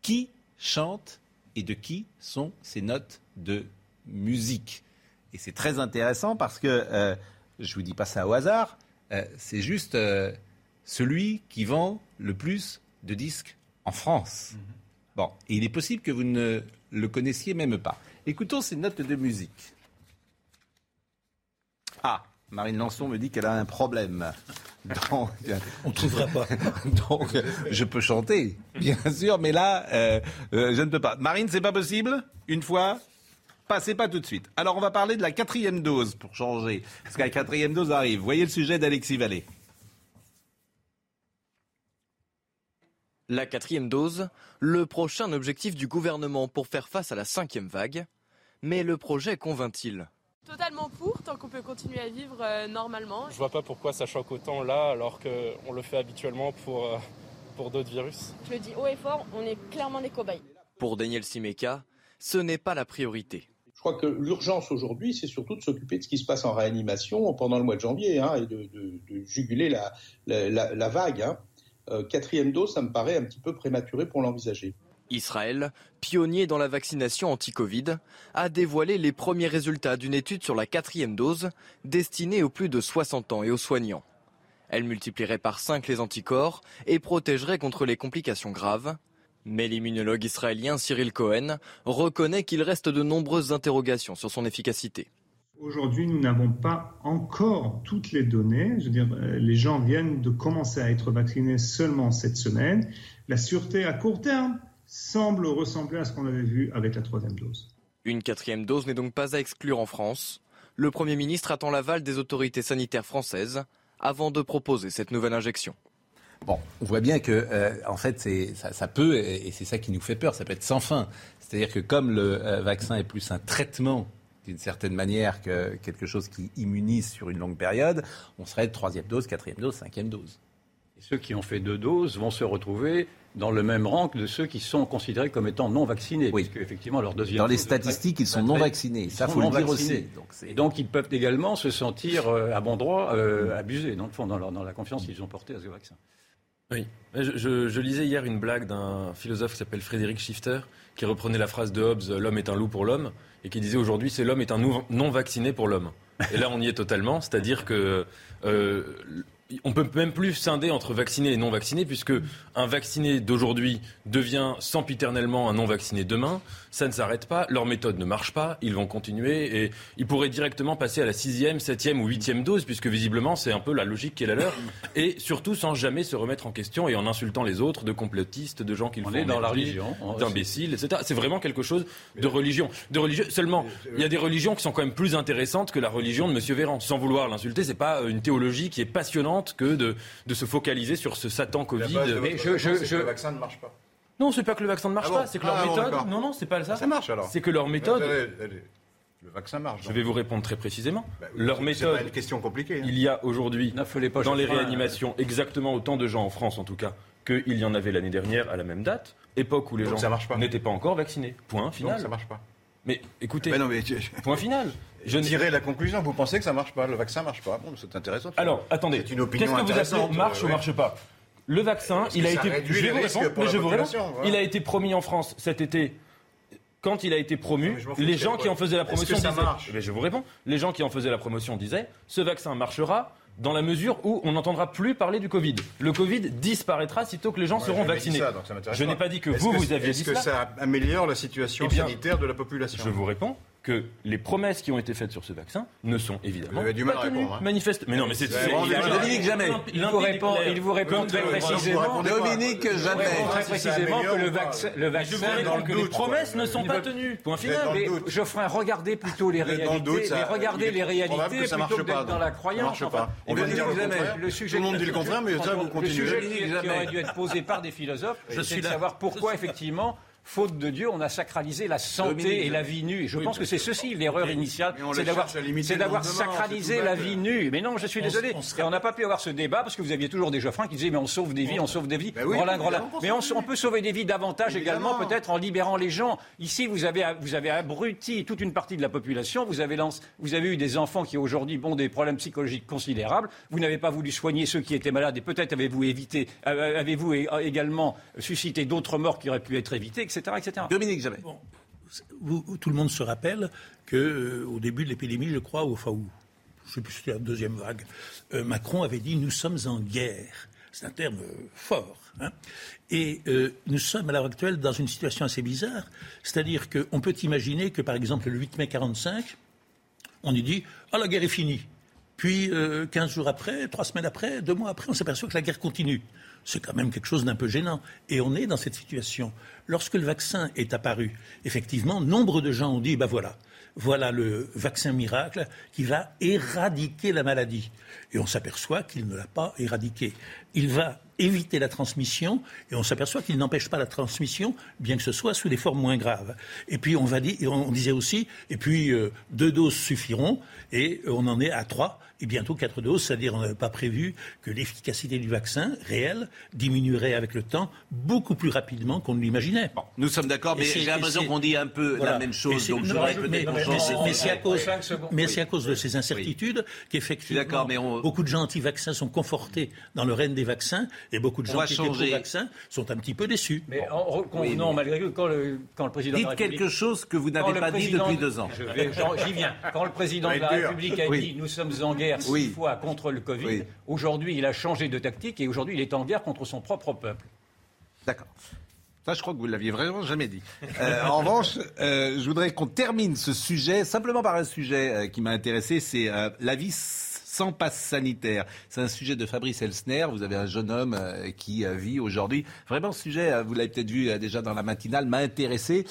qui chante et de qui sont ces notes de musique. Et c'est très intéressant parce que, euh, je ne vous dis pas ça au hasard, euh, c'est juste celui qui vend le plus de disques en France. Mhm. Bon, et il est possible que vous ne le connaissiez même pas. Écoutons ces notes de musique. Ah, Marine Lançon me dit qu'elle a un problème. Donc, (laughs) on ne trouvera pas. (laughs) Donc, je peux chanter, bien sûr, mais là, euh, euh, je ne peux pas. Marine, c'est pas possible Une fois Passez pas tout de suite. Alors, on va parler de la quatrième dose pour changer, parce que la quatrième dose arrive. Voyez le sujet d'Alexis Vallée. La quatrième dose, le prochain objectif du gouvernement pour faire face à la cinquième vague. Mais le projet convainc-il Totalement pour, tant qu'on peut continuer à vivre euh, normalement. Je vois pas pourquoi ça choque autant là, alors qu'on le fait habituellement pour, euh, pour d'autres virus. Je le dis haut et fort, on est clairement des cobayes. Pour Daniel Simeka, ce n'est pas la priorité. Je crois que l'urgence aujourd'hui, c'est surtout de s'occuper de ce qui se passe en réanimation pendant le mois de janvier hein, et de, juguler la, la, vague. Hein. Euh, quatrième dose, ça me paraît un petit peu prématuré pour l'envisager. Israël, pionnier dans la vaccination anti-Covid, a dévoilé les premiers résultats d'une étude sur la quatrième dose destinée aux plus de 60 ans et aux soignants. Elle multiplierait par 5 les anticorps et protégerait contre les complications graves. Mais l'immunologue israélien Cyril Cohen reconnaît qu'il reste de nombreuses interrogations sur son efficacité. Aujourd'hui, nous n'avons pas encore toutes les données. Euh, les gens viennent de commencer à être vaccinés seulement cette semaine. La sûreté à court terme, semble ressembler à ce qu'on avait vu avec la troisième dose. Une quatrième dose n'est donc pas à exclure en France. Le Premier ministre attend l'aval des autorités sanitaires françaises avant de proposer cette nouvelle injection. Bon, on voit bien que, euh, en fait, ça, peut, et c'est ça qui nous fait peur, ça peut être sans fin. C'est-à-dire que comme le euh, vaccin est plus un traitement d'une certaine manière que quelque chose qui immunise sur une longue période, on serait troisième dose, quatrième dose, cinquième dose. Et ceux qui ont fait deux doses vont se retrouver dans le même rang que de ceux qui sont considérés comme étant non vaccinés. Oui. effectivement, leur deuxième Dans les statistiques, ils sont non vaccinés. Ça, faut le dire aussi. Donc, et donc, ils peuvent également se sentir euh, à bon droit euh, abusés, dans le fond, dans, dans la confiance qu'ils ont portée à ce vaccin. Oui. Je, lisais hier une blague d'un philosophe qui s'appelle Frédéric Schifter, qui reprenait la phrase de Hobbes L'homme est un loup pour l'homme, et qui disait aujourd'hui c'est l'homme est un non vacciné pour l'homme. Et là, on y est totalement, c'est-à-dire que euh, on peut même plus scinder entre vaccinés et non vaccinés, puisque un vacciné d'aujourd'hui devient sempiternellement un non vacciné demain. Ça ne s'arrête pas, leur méthode ne marche pas, ils vont continuer et ils pourraient directement passer à la sixième, septième ou huitième dose, puisque visiblement c'est un peu la logique qui est la leur, (coughs) et surtout sans jamais se remettre en question et en insultant les autres, de complotistes, de gens qui font dans la religion, d'imbéciles, etc. C'est vraiment quelque chose de religion, de religieux. Seulement, il y a des religions qui sont quand même plus intéressantes que la religion de Monsieur Véran. Sans vouloir l'insulter, c'est pas une théologie qui est passionnante que de, de se focaliser sur ce Satan Covid. Mais je, je, le vaccin ne marche pas. Non, c'est pas que le vaccin ne marche ah pas, c'est que leur ah méthode. non, non, c'est pas ça. Ça marche alors. C'est que leur méthode. Le vaccin marche. Je vais vous répondre très précisément. Bah leur méthode. C'est pas une question compliquée. Hein. Il y a aujourd'hui dans les réanimations exactement autant de gens en France en tout cas qu'il y en avait l'année dernière à la même date, époque où les Donc gens n'étaient pas encore vaccinés. Point final. Donc ça marche pas. Mais écoutez, Mais non, mais point final. je tirais la conclusion. Vous pensez que ça marche pas Le vaccin marche pas Bon, c'est intéressant. Alors, attendez. C'est une opinion Qu'est-ce que vous appelez marche euh, ou ouais. marche pas? Le vaccin, il que a ça été. réduit je vais les vous risques répondre, pour mais la je vous réponds. population, voilà. Il a été promis en France cet été. Quand il a été promu, les gens qui en faisaient la Est-ce promotion que ça disaient. Mais je vous réponds. Les gens qui en faisaient la promotion disaient ce vaccin marchera dans la mesure où on n'entendra plus parler du Covid. Le Covid disparaîtra sitôt que les gens seront vaccinés. ça, ça je n'ai pas dit que Est-ce vous, vous aviez Est-ce dit que cela. ça améliore la situation Eh bien, sanitaire de la population? Je vous réponds que les promesses qui ont été faites sur ce vaccin ne sont évidemment pas tenues. répondre, hein. Manifeste. Mais non, mais c'est. Dominique Jamais. Il vous répond, il vous répond très précisément. Dominique Jamais. très précisément que le vaccin, le vaccin, que les promesses ne sont pas veut- tenues. Point final. le Mais. Geoffrin, regardez plutôt les le réalités. doute, ça- mais regardez les réalités probable que ça plutôt marche que d'être dans la croyance. marche enfin. pas. On le dire le sujet- contraire. le sujet Tout le monde dit le contraire, mais ça, vous Le continuez. sujet Dominique qui, Jamais. aurait dû être posé par des philosophes, Je c'est suis de là. savoir pourquoi, effectivement, faute de Dieu, on a sacralisé la santé Dominique et la vie nue. Et je pense que c'est ceci l'erreur initiale, c'est d'avoir, sacralisé la vie nue. Mais non, je suis On- désolé. on Et on n'a pas pu avoir ce débat parce que vous aviez toujours des Geoffrins qui disaient mais on sauve des vies, on sauve des vies. Ben oui, Mais on, peut sauver des vies davantage Évidemment. également, peut-être en libérant les gens. Ici, vous avez, vous avez abruti toute une partie de la population. Vous avez, lancé- vous avez eu des enfants qui aujourd'hui ont des problèmes psychologiques considérables. Vous n'avez pas voulu soigner ceux qui étaient malades et peut-être avez-vous évité, euh, avez-vous également suscité d'autres morts qui auraient pu être évitées, etc., etc. Dominique Jamais. Bon, vous- tout le monde se rappelle que euh, au début de l'épidémie, je crois, ou enfin, où, je sais plus si c'était la deuxième vague, euh, Macron avait dit nous sommes en guerre. C'est un terme euh, fort. hein. Et euh, nous sommes à l'heure actuelle dans une situation assez bizarre, c'est-à-dire qu'on peut imaginer que, par exemple, le 8 mai 45, on y dit ah la guerre est finie. Puis euh, 15 jours après, trois semaines après, deux mois après, on s'aperçoit que la guerre continue. C'est quand même quelque chose d'un peu gênant. Et on est dans cette situation. Lorsque le vaccin est apparu, effectivement, nombre de gens ont dit, ben voilà, voilà le vaccin miracle qui va éradiquer la maladie. Et on s'aperçoit qu'il ne l'a pas éradiqué. Il va éviter la transmission et on s'aperçoit qu'il n'empêche pas la transmission, bien que ce soit sous des formes moins graves. Et puis on disait aussi, et puis euh, deux doses suffiront et on en est à trois et bientôt quatre doses, c'est-à-dire on n'avait pas prévu que l'efficacité du vaccin réel diminuerait avec le temps beaucoup plus rapidement qu'on ne l'imaginait. Nous sommes d'accord, mais c'est- j'ai l'impression qu'on dit un peu Voilà. la même chose. Donc non, mais- c'est à cause, Cinq secondes. mais Oui. c'est à cause de ces incertitudes qu'effectivement mais on- beaucoup de gens anti-vaccins sont confortés dans le règne des vaccins et beaucoup de On gens qui étaient pro-vaccins sont un petit peu déçus. Mais en- Oui, mais- malgré tout, quand le, quand le président de la Dites République... quelque chose que vous n'avez pas dit depuis deux ans. J'y viens. Quand le président de la. République a Oui. dit nous sommes en guerre six Oui. fois contre le Covid, Oui. aujourd'hui il a changé de tactique et aujourd'hui il est en guerre contre son propre peuple. D'accord. Ça, je crois que vous l'aviez vraiment jamais dit. Euh, en (laughs) revanche, euh, je voudrais qu'on termine ce sujet simplement par un sujet euh, qui m'a intéressé, c'est la vie sans passe sanitaire. C'est un sujet de Fabrice Elsner. Vous avez un jeune homme qui vit aujourd'hui. Vraiment, ce sujet, vous l'avez peut-être vu déjà dans la matinale, m'a intéressé.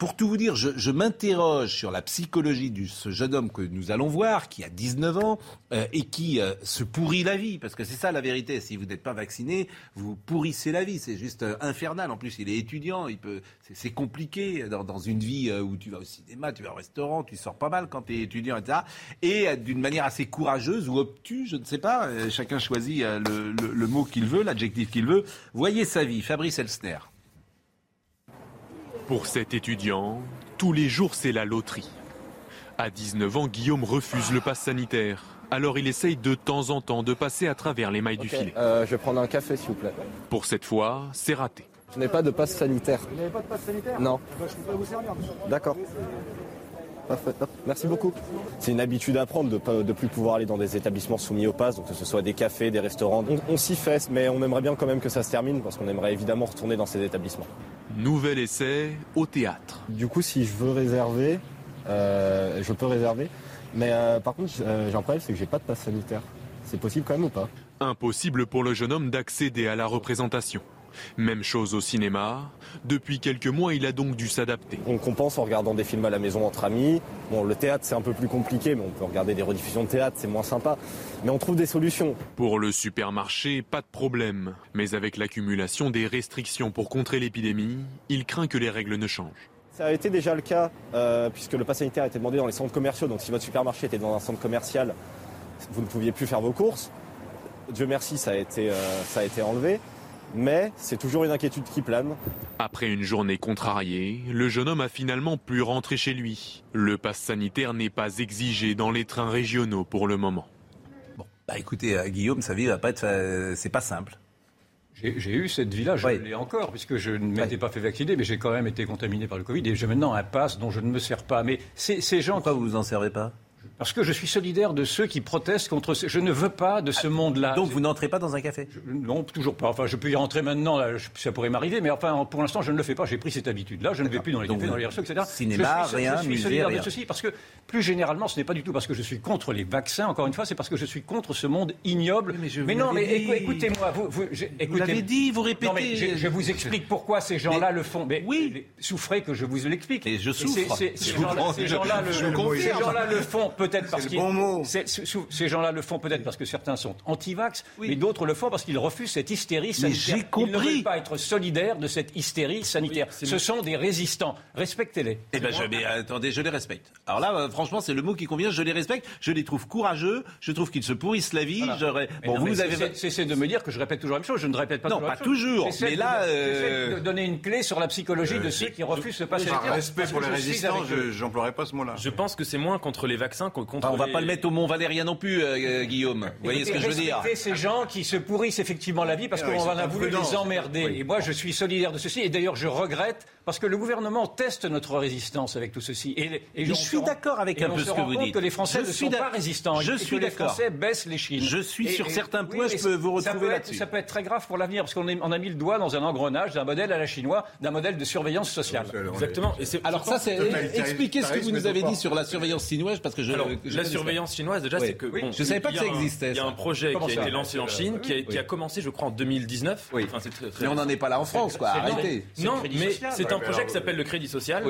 Pour tout vous dire, je, je m'interroge sur la psychologie de ce jeune homme que nous allons voir, qui a 19 ans euh, et qui euh, se pourrit la vie. Parce que c'est ça la vérité. Si vous n'êtes pas vacciné, vous pourrissez la vie. C'est juste euh, infernal. En plus, il est étudiant. Il peut, c'est, compliqué dans, dans une vie euh, où tu vas au cinéma, tu vas au restaurant, tu sors pas mal quand tu es étudiant, etc. Et euh, d'une manière assez courageuse ou obtuse, je ne sais pas. euh, chacun choisit euh, le, le- le mot qu'il veut, l'adjectif qu'il veut. Voyez sa vie. Fabrice Elsner. Pour cet étudiant, tous les jours c'est la loterie. À 19 ans, Guillaume refuse le pass sanitaire. Alors il essaye de temps en temps de passer à travers les mailles du filet. Euh, je vais prendre un café, s'il vous plaît. Pour cette fois, c'est raté. Je n'ai pas de passe sanitaire. Vous n'avez pas de passe sanitaire? Non. Ben, Je ne peux pas vous servir. D'accord. Parfait. Merci beaucoup. C'est une habitude à prendre de de plus pouvoir aller dans des établissements soumis au pass, donc que ce soit des cafés, des restaurants. On, on s'y fait, mais on aimerait bien quand même que ça se termine parce qu'on aimerait évidemment retourner dans ces établissements. Nouvel essai au théâtre. Du coup, si je veux réserver, euh, je peux réserver. Mais euh, par contre, euh, j'ai un problème, c'est que j'ai pas de passe sanitaire. C'est possible quand même ou pas? Impossible pour le jeune homme d'accéder à la représentation. Même chose au cinéma. Depuis quelques mois, il a donc dû s'adapter. On compense en regardant des films à la maison entre amis. Bon, le théâtre, c'est un peu plus compliqué, mais on peut regarder des rediffusions de théâtre, c'est moins sympa. Mais on trouve des solutions. Pour le supermarché, pas de problème. Mais avec l'accumulation des restrictions pour contrer l'épidémie, il craint que les règles ne changent. Ça a été déjà le cas, euh, puisque le pass sanitaire était demandé dans les centres commerciaux. Donc si votre supermarché était dans un centre commercial, vous ne pouviez plus faire vos courses. Dieu merci, ça a été, euh, ça a été enlevé. Mais c'est toujours une inquiétude qui plane. Après une journée contrariée, le jeune homme a finalement pu rentrer chez lui. Le pass sanitaire n'est pas exigé dans les trains régionaux pour le moment. Bon, bah écoutez, euh, Guillaume, sa vie va pas être, euh, c'est pas simple. J'ai j'ai eu cette vie-là, je l'ai encore, puisque je ne m'étais pas fait vacciner, mais j'ai quand même été contaminé par le Covid et j'ai maintenant un pass dont je ne me sers pas. Mais ces, ces gens. Pourquoi vous vous en servez pas? Parce que je suis solidaire de ceux qui protestent contre. ce- Je ne veux pas de ce monde-là. Donc vous n'entrez pas dans un café? Non, toujours pas. Enfin, je peux y rentrer maintenant, là, je- ça pourrait m'arriver, mais enfin, pour l'instant, je ne le fais pas. J'ai pris cette habitude-là. Je ne vais plus dans les cafés, vous- dans les restos, etc. cinéma, je suis, rien, je suis musée, solidaire rien. de ceci parce que, plus généralement, ce n'est pas du tout parce que je suis contre les vaccins. Encore une fois, c'est parce que je suis contre ce monde ignoble. Mais, non, mais dit. écoutez-moi, vous, vous, l'avez dit, vous Non, mais répétez. je, je vous explique pourquoi ces gens-là le font. Mais oui, souffrez que je vous l'explique. Et je souffre. Ces gens-là le font peut-être parce le qu'ils bon Ces gens-là le font peut-être parce que certains sont anti-vax, mais d'autres le font parce qu'ils refusent cette hystérie sanitaire. j'ai Ils ne compris. veulent pas être solidaires de cette hystérie sanitaire. Ce sont des résistants. Respectez-les. Eh ben, je, mais attendez, je les respecte. Alors là, euh, franchement, c'est le mot qui convient. Je les respecte. Je les trouve courageux. Je trouve qu'ils se pourrissent la vie. Voilà. Bon, non, vous avez. Cessez de me dire que je répète toujours la même chose. Je ne répète pas Non, toujours la pas toujours, mais de- là, j'essaie euh, de donner une clé sur la psychologie de ceux qui refusent ce pass Par sanitaire. respect pour les résistants, avec eux. je n'emploierai pas ce mot-là. Je pense que c'est moins contre les vaccins contre Enfin, on va les- pas le mettre au Mont Valérien non plus, euh, euh, Guillaume. Vous voyez ce que je veux dire ces gens qui se pourrissent effectivement la vie parce qu'on en a voulu les emmerder. Oui. Et moi, je suis solidaire de ceci. Et d'ailleurs, je regrette parce que le gouvernement teste notre résistance avec tout ceci. Et, je suis d'accord avec un on peu ce que vous dites. que les Français Je ne suis sont pas résistants. je et suis que les d'accord. Français baissent les chines. Je suis sur certains points, je peux vous retrouver là-dessus. Ça peut être très grave pour l'avenir parce qu'on on a mis le doigt dans un engrenage d'un modèle à la chinoise, d'un modèle de surveillance sociale. Exactement. Alors ça, c'est expliquez ce que vous nous avez dit sur la surveillance chinoise parce que je. Alors, je la surveillance chinoise, déjà, Oui. c'est que. Oui. bon, Je savais pas que ça un- existait, Il y a un projet Comment qui a été lancé en Chine, qui a, qui a commencé, je crois, en 2019. Oui. Enfin, c'est très- très Mais on n'en est pas là en France, quoi. Arrêtez. Non, mais c'est un projet qui s'appelle le crédit social,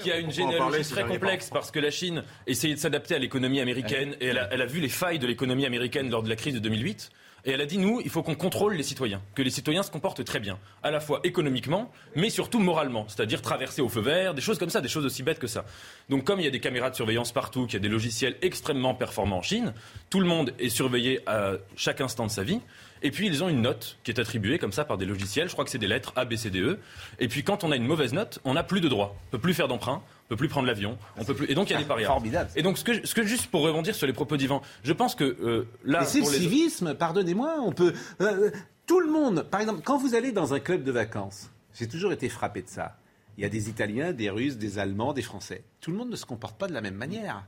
qui a une généalogie très complexe parce que la Chine essayait de s'adapter à l'économie américaine et elle a, elle a vu les failles de l'économie américaine lors de la crise de 2008. Et elle a dit, nous, il faut qu'on contrôle les citoyens, que les citoyens se comportent très bien, à la fois économiquement, mais surtout moralement, c'est-à-dire traverser au feu vert, des choses comme ça, des choses aussi bêtes que ça. Donc comme il y a des caméras de surveillance partout, qu'il y a des logiciels extrêmement performants en Chine, tout le monde est surveillé à chaque instant de sa vie. Et puis ils ont une note qui est attribuée comme ça par des logiciels, je crois que c'est des lettres A, B, C, D, E. Et puis quand on a une mauvaise note, on n'a plus de droits. On peut plus faire d'emprunt, on peut plus prendre l'avion, on peut plus. Et donc il y a des parias. Formidable. Et donc ce que, ce que juste pour rebondir sur les propos d'Ivan, je pense que euh, là, Mais c'est le les- civisme, pardonnez-moi. On peut. euh, tout le monde, par exemple, quand vous allez dans un club de vacances, j'ai toujours été frappé de ça. Il y a des Italiens, des Russes, des Allemands, des Français. Tout le monde ne se comporte pas de la même manière.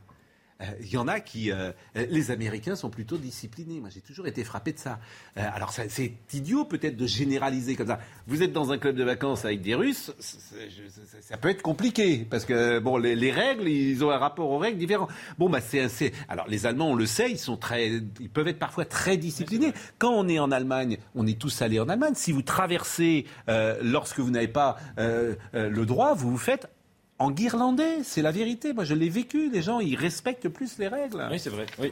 Euh, Il y en a qui. euh, euh, les Américains sont plutôt disciplinés. Moi, j'ai toujours été frappé de ça. Alors, ça- c'est idiot peut-être de généraliser comme ça. Vous êtes dans un club de vacances avec des Russes, ça peut être compliqué parce que bon, les, les règles, ils ont un rapport aux règles différent. Bon, bah c'est assez. Alors, les Allemands, on le sait, ils sont très, ils peuvent être parfois très disciplinés. Quand on est en Allemagne, on est tous allés en Allemagne. Si vous traversez euh, lorsque vous n'avez pas euh, euh, le droit, vous vous faites en guirlandais, c'est la vérité. Moi, je l'ai vécu. Les gens, ils respectent plus les règles. Oui, c'est vrai. Oui.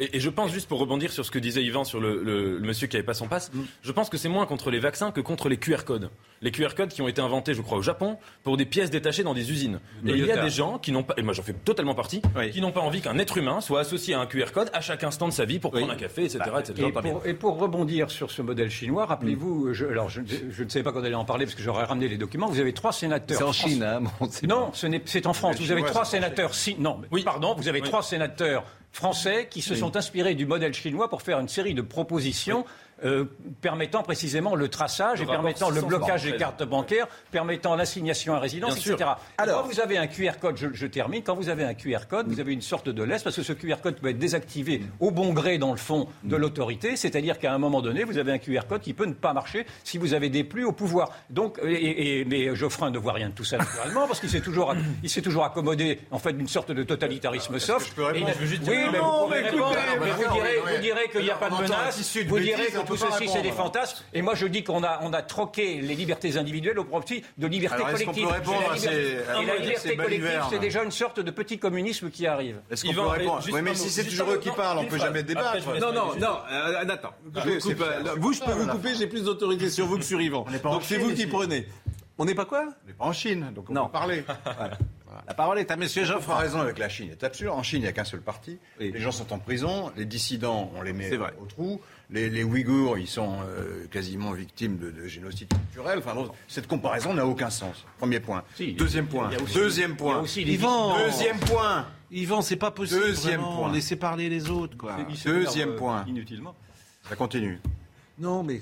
Et, et je pense juste pour rebondir sur ce que disait Yvan sur le, le- le monsieur qui n'avait pas son passe, je pense que c'est moins contre les vaccins que contre les QR codes. Les QR codes qui ont été inventés, je crois, au Japon pour des pièces détachées dans des usines. Et il y a des gens qui n'ont pas, et moi j'en fais totalement partie, qui n'ont pas envie qu'un être humain soit associé à un QR code à chaque instant de sa vie pour prendre un café, etc. etc. Et pour, et pour rebondir sur ce modèle chinois, rappelez-vous, je, alors je, je ne savais pas quand allait en parler parce que j'aurais ramené les documents. Vous avez trois sénateurs. C'est en Chine, hein. Bon, c'est non, ce c'est en France. Vous avez trois sénateurs. Si, non, mais- pardon. Vous avez trois sénateurs français qui se sont inspirés du modèle chinois pour faire une série de propositions. Euh, permettant précisément le traçage Le et permettant le 600, blocage des 13. cartes bancaires, permettant l'assignation à résidence, Bien sûr. etc. Alors, quand vous avez un QR code, je, je termine, quand vous avez un QR code, vous avez une sorte de laisse, parce que ce QR code peut être désactivé au bon gré, dans le fond, de l'autorité, c'est-à-dire qu'à un moment donné, vous avez un QR code qui peut ne pas marcher si vous avez des plus au pouvoir. Donc, et, et- mais Geoffrin ne voit rien de tout ça naturellement, parce qu'il s'est toujours, il s'est toujours accommodé, en fait, d'une sorte de totalitarisme soft. peux répondre? Et Je veux juste oui, dire- mais Non, vous pourrez mais répondre, écoutez, mais mais vous direz, mais- vous direz qu'il n'y a pas de menace, vous direz que tout ceci, c'est des fantasmes, et moi je dis qu'on a, on a troqué les libertés individuelles au profit de liberté Alors, est-ce qu'on collective. peut répondre Et la à ces- liberté- à et la ces liberté collective, c'est déjà une sorte de petit communisme qui arrive. Est-ce qu'on Yvan, peut répondre Oui, mais si c'est toujours eux qui parlent, on une peut jamais débattre. Non, non, non, euh, coupe, euh, c'est- vous, je peux vous couper, j'ai plus d'autorité sur vous que sur Yvan. Donc c'est vous qui prenez. On n'est pas quoi? On n'est pas en Chine, donc on Non. peut parler. (laughs) La parole est à Monsieur Geoffroy. Geoffroy. raison avec la Chine est absurde. En Chine, il n'y a qu'un seul parti. Les gens sont en prison. Les dissidents, on les met C'est vrai. au trou. Les, les Ouïghours, ils sont euh, quasiment victimes de, de génocide culturel. Enfin, donc, cette comparaison n'a aucun sens. Premier point. Si. Deuxième point. Aussi- Deuxième point. Yvan. Deuxième point. Yvan, c'est pas possible. Deuxième vraiment. point. Laissez parler les autres, quoi. Deuxième point. Inutilement. Ça continue. Non, mais.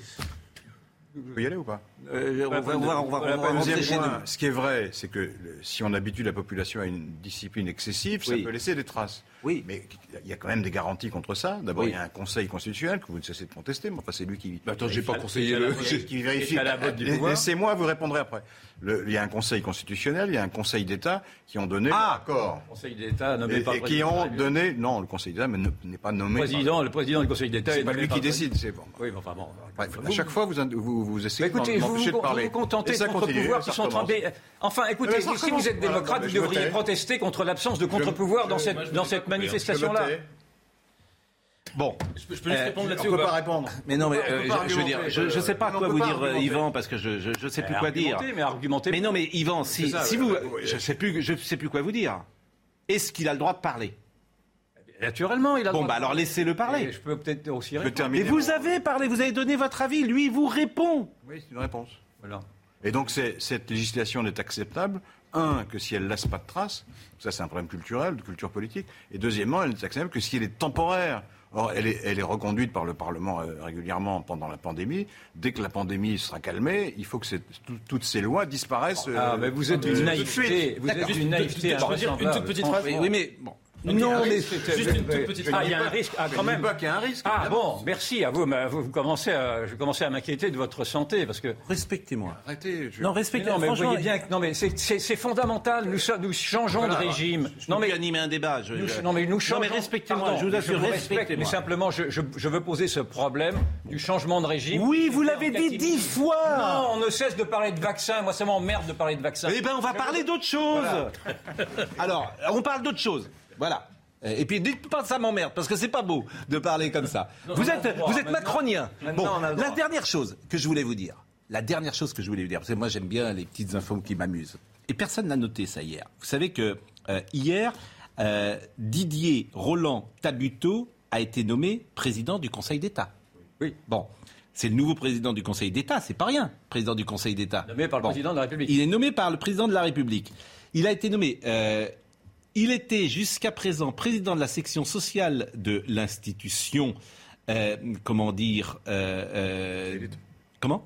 Vous pouvez y aller ou pas? Euh, on va voir, on va, on va Deuxième rentrer chez point, nous. ce qui est vrai, c'est que le- si on habitue la population à une discipline excessive, ça Oui. peut laisser des traces. Oui. Mais il y a quand même des garanties contre ça. D'abord, Oui. il y a un conseil constitutionnel que vous ne cessez de contester, mais enfin, c'est lui qui. Bah, attends, j'ai pas conseillé le- qui- (laughs) qui vérifie. Laissez-moi, vous répondrez après. Le- il y a un conseil constitutionnel, il y a un conseil d'État qui ont donné Ah l'accord. Conseil d'État nommé par et le qui ont donné. Non, le conseil d'État n'est pas nommé. Le président, le président du Conseil d'État C'est est pas lui qui le- décide. C'est bon. Oui, enfin bon. Bref, à chaque fois, vous, vous, vous Bah, essayez écoutez, de vous vous, de parler. vous vous contentez continue, contre-pouvoirs qui sont recommence. Enfin, écoutez, si vous êtes démocrate, vous devriez protester contre l'absence de contre-pouvoir dans cette, dans cette manifestation-là. Bon. Je peux, je peux juste Euh, répondre On là-dessus peut ou pas pas répondre. Mais non, mais On peut euh, je, je veux dire, je, je sais pas euh, on quoi peut vous pas dire, euh, argumenter. Yvan, parce que je, je sais plus quoi dire. Argumenter, mais argumenter. Mais non, mais Yvan, si, ça, si vous, ouais. je sais plus, je sais plus quoi vous dire. Est-ce qu'il a le droit de parler? Naturellement, il a le Bon, droit bah de alors parler. laissez-le Et parler. Je peux peut-être aussi répondre. terminer. Mais vous mon- avez parlé, vous avez donné votre avis, lui il vous répond. Oui, c'est une réponse. Voilà. Et donc cette législation n'est acceptable, un, que si elle laisse pas de traces, ça c'est un problème culturel, de culture politique, et deuxièmement, elle n'est acceptable que si elle est temporaire. Or, elle est, elle est reconduite par le Parlement euh, régulièrement pendant la pandémie. Dès que la pandémie sera calmée, il faut que tout- toutes ces lois disparaissent. Ah, euh, mais vous êtes de naïveté. Vous êtes une naïveté. je peux dire une toute petite phrase Oui, oui, mais bon. Non, Non, mais c'est juste une toute petite Ah, il y a un risque. Ah, Je quand même. pas qu'il y a un risque. Ah bon, merci à vous. mais vous, vous commencez à, je commençais à m'inquiéter de votre santé parce que. respectez-moi. Arrêtez. je- Non, Mais respectez. non, mais vous voyez bien que non, mais c'est- fondamental. Nous, sommes- nous changeons de régime. non Non, mais animer un débat. Je, nous, je- non, mais nous changeons. Non, mais respectez-moi. Je vous assure, vous respecte, respectez-moi. Mais simplement, je, je- je veux poser ce problème du changement de régime. Oui, vous l'avez dit dix fois. Non, on ne cesse de parler de vaccins. Moi, ça m'emmerde de parler de vaccins. Eh ben, on va parler d'autre chose. Alors, on parle d'autre chose. Voilà. Et puis dites pas ça m'emmerde parce que c'est pas beau de parler comme ça. vous êtes le droit. vous êtes Maintenant- macronien. Bon, la dernière chose que je voulais vous dire. La dernière chose que je voulais vous dire parce que moi j'aime bien les petites infos qui m'amusent. Et personne n'a noté ça hier. Vous savez que euh, hier euh, Didier Roland Tabuteau a été nommé président du Conseil d'État. Oui. Bon, c'est le nouveau président du Conseil d'État, c'est pas rien, président du Conseil d'État. Nommé par le Bon. président de la République. Il est nommé par le président de la République. Il a été nommé. euh, il était jusqu'à présent président de la section sociale de l'institution. euh, comment dire euh, euh, Comment?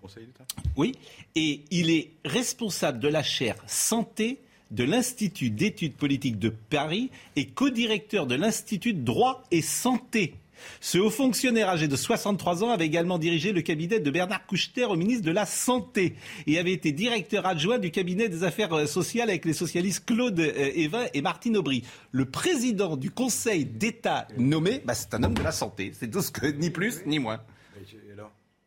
Conseil d'État. Oui. Et il est responsable de la chaire santé de l'Institut d'études politiques de Paris et co-directeur de l'Institut droit et santé. Ce haut fonctionnaire âgé de 63 ans avait également dirigé le cabinet de Bernard Kouchner au ministre de la Santé et avait été directeur adjoint du cabinet des affaires euh, sociales avec les socialistes Claude euh, Evin et Martine Aubry. Le président du Conseil d'État nommé, bah, c'est un homme de la santé. C'est tout ce que, ni plus ni moins.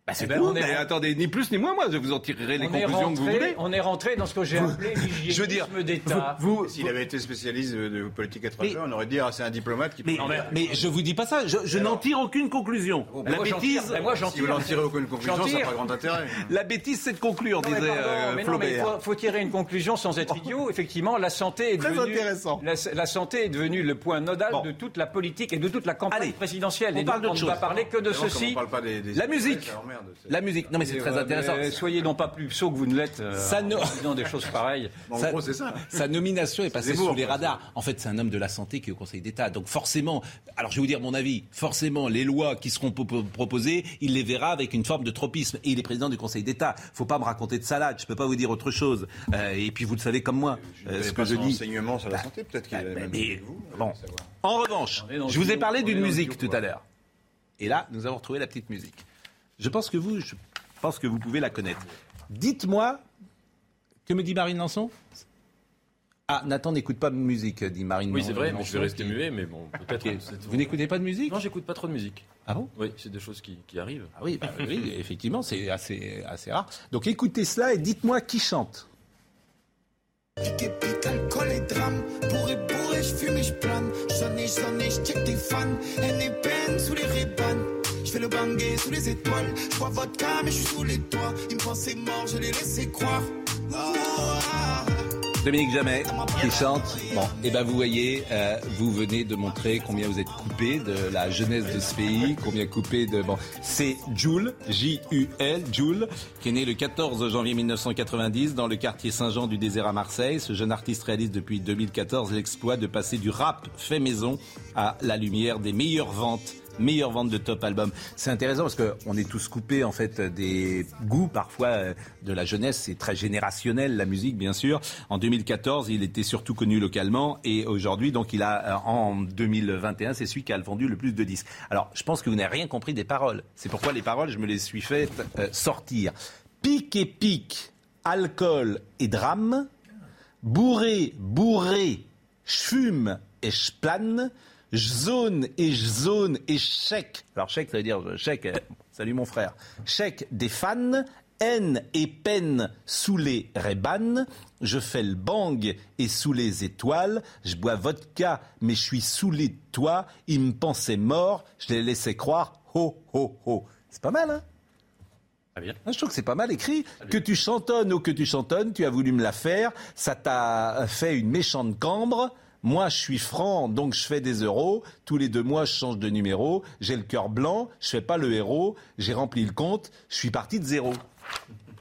Bah, c'est Eh ben, on est- mais attendez, ni plus ni moins, moi, je vous en tirerai les on, conclusions que vous voulez. on est rentré dans ce que j'ai appelé (laughs) je veux dire, l'hygiénisme d'État. Vous, S'il avait été spécialiste de, politique étrangère, Mais- on aurait dit ah, c'est un diplomate qui. mais, peut- mais je vous dis pas ça, je, je n'en tire aucune conclusion. Mais la moi, bêtise, tire, mais moi, j'en Si vous n'en tirez aucune conclusion, ça n'a pas grand intérêt. la bêtise, c'est de conclure, Non, mais disait pardon, euh, mais non, mais faut, faut tirer une conclusion sans être idiot. Effectivement, la santé est Très devenue intéressant. La, la santé est devenue le point nodal Bon. de toute la politique et de toute la campagne présidentielle. on et parle donc, on ne va parler que de ceci. La musique. La musique, non mais c'est très intéressant. mais soyez non pas plus sot que vous ne l'êtes euh, Ça ne- en disant des choses pareilles. (laughs) En Ça- gros, c'est ça. Sa nomination est passée sous les radars. En fait, c'est un homme de la santé qui est au Conseil d'État. Donc forcément, alors je vais vous dire mon avis, forcément, les lois qui seront po- po- proposées, il les verra avec une forme de tropisme. Et il est président du Conseil d'État. Faut pas me raconter de salade, je peux pas vous dire autre chose. Euh, et puis vous le savez comme moi, Je euh, ne ce que je dis. enseignement sur la Bah, santé, peut-être qu'il bah, même mais- vous. Bon. En revanche, je vous ai parlé d'une musique tout à l'heure. Et là, nous avons retrouvé la petite musique. Je pense que vous, je pense que vous pouvez la connaître. Dites-moi, que me dit Marine Lançon? Ah, Nathan n'écoute pas de musique, dit Marine Oui, c'est vrai, mais je vais rester qui- muet, mais bon, peut-être. C'est- Vous n'écoutez pas de musique? Non, j'écoute pas trop de musique. Ah bon? Oui, c'est des choses qui, qui arrivent. Ah oui, bah oui, effectivement, c'est assez, assez rare. Donc écoutez cela et dites-moi qui chante. Alcool et drame. Bourré, bourré, je fume et je plane. J'en ai, j'en ai, je des fans. Haine et peine sous les rébans. Je fais le bangé sous les étoiles. Je bois vodka, mais je suis sous les toits. Ils me pensaient mort, je les laissais croire. Oh, ah. Dominique Jamais qui chante. Bon, et ben vous voyez, euh, vous venez de montrer combien vous êtes coupé de la jeunesse de ce pays, combien coupé de bon. C'est Jules, J-U-L, Jules, qui est né le 14 janvier 1990 dans le quartier Saint-Jean du Désert à Marseille. Ce jeune artiste réalise depuis 2014 l'exploit de passer du rap fait maison à la lumière des meilleures ventes meilleure vente de top album. C'est intéressant parce qu'on est tous coupés en fait des goûts parfois euh, de la jeunesse. C'est très générationnel la musique bien sûr. En 2014, il était surtout connu localement et aujourd'hui donc il a euh, en 2021 c'est celui qui a vendu le plus de disques. Alors je pense que vous n'avez rien compris des paroles. C'est pourquoi les paroles je me les suis fait euh, sortir. Pique et pique, alcool et drame. Bourré, bourré, j'fume et j'plane zone et zone et chèque. Alors chèque, ça veut dire chèque, euh, salut mon frère. Chèque des fans, haine et peine sous les rébanes. Je fais le bang et sous les étoiles. Je bois vodka, mais je suis sous les toits. Il me pensait mort, je les laissais croire. Ho, ho, ho. C'est pas mal, hein? Bien. Je trouve que c'est pas mal écrit. Que tu chantonnes ou que tu chantonnes, tu as voulu me la faire. Ça t'a fait une méchante cambre. Moi, je suis franc, donc je fais des euros. Tous les deux mois, je change de numéro. J'ai le cœur blanc, je fais pas le héros. J'ai rempli le compte, je suis parti de zéro.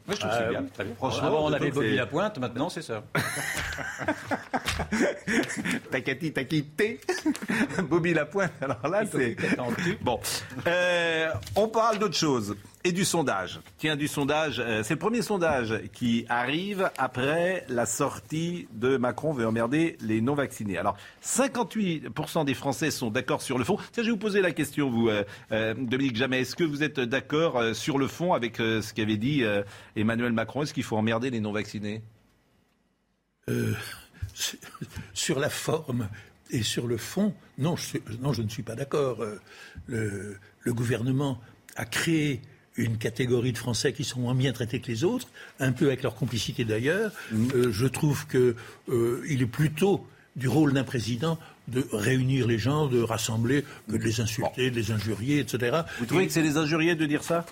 Moi, je trouve ah, bien. Franchement, Avant, on avait Bobby Lapointe, maintenant, c'est ça. (laughs) Takati, takité. (laughs) Bobby Lapointe, alors là, c'est... Bon, euh, on parle d'autre chose et du sondage. Tiens, du sondage, euh, c'est le premier sondage qui arrive après la sortie de Macron veut emmerder les non-vaccinés. Alors, 58% des Français sont d'accord sur le fond. Tiens, je vais vous poser la question, vous, euh, euh, Dominique Jamais. Est-ce que vous êtes d'accord sur le fond avec ce qu'avait dit Emmanuel Macron? Est-ce qu'il faut emmerder les non-vaccinés? Sur la forme et sur le fond, non, je, non, je ne suis pas d'accord. Le, le gouvernement a créé une catégorie de Français qui sont moins bien traités que les autres, un peu avec leur complicité d'ailleurs. Mmh. Euh, je trouve qu'il euh, est plutôt du rôle d'un président de réunir les gens, de rassembler, que de les insulter, de les injurier, etc. Vous trouvez que c'est les injuriés de dire ça?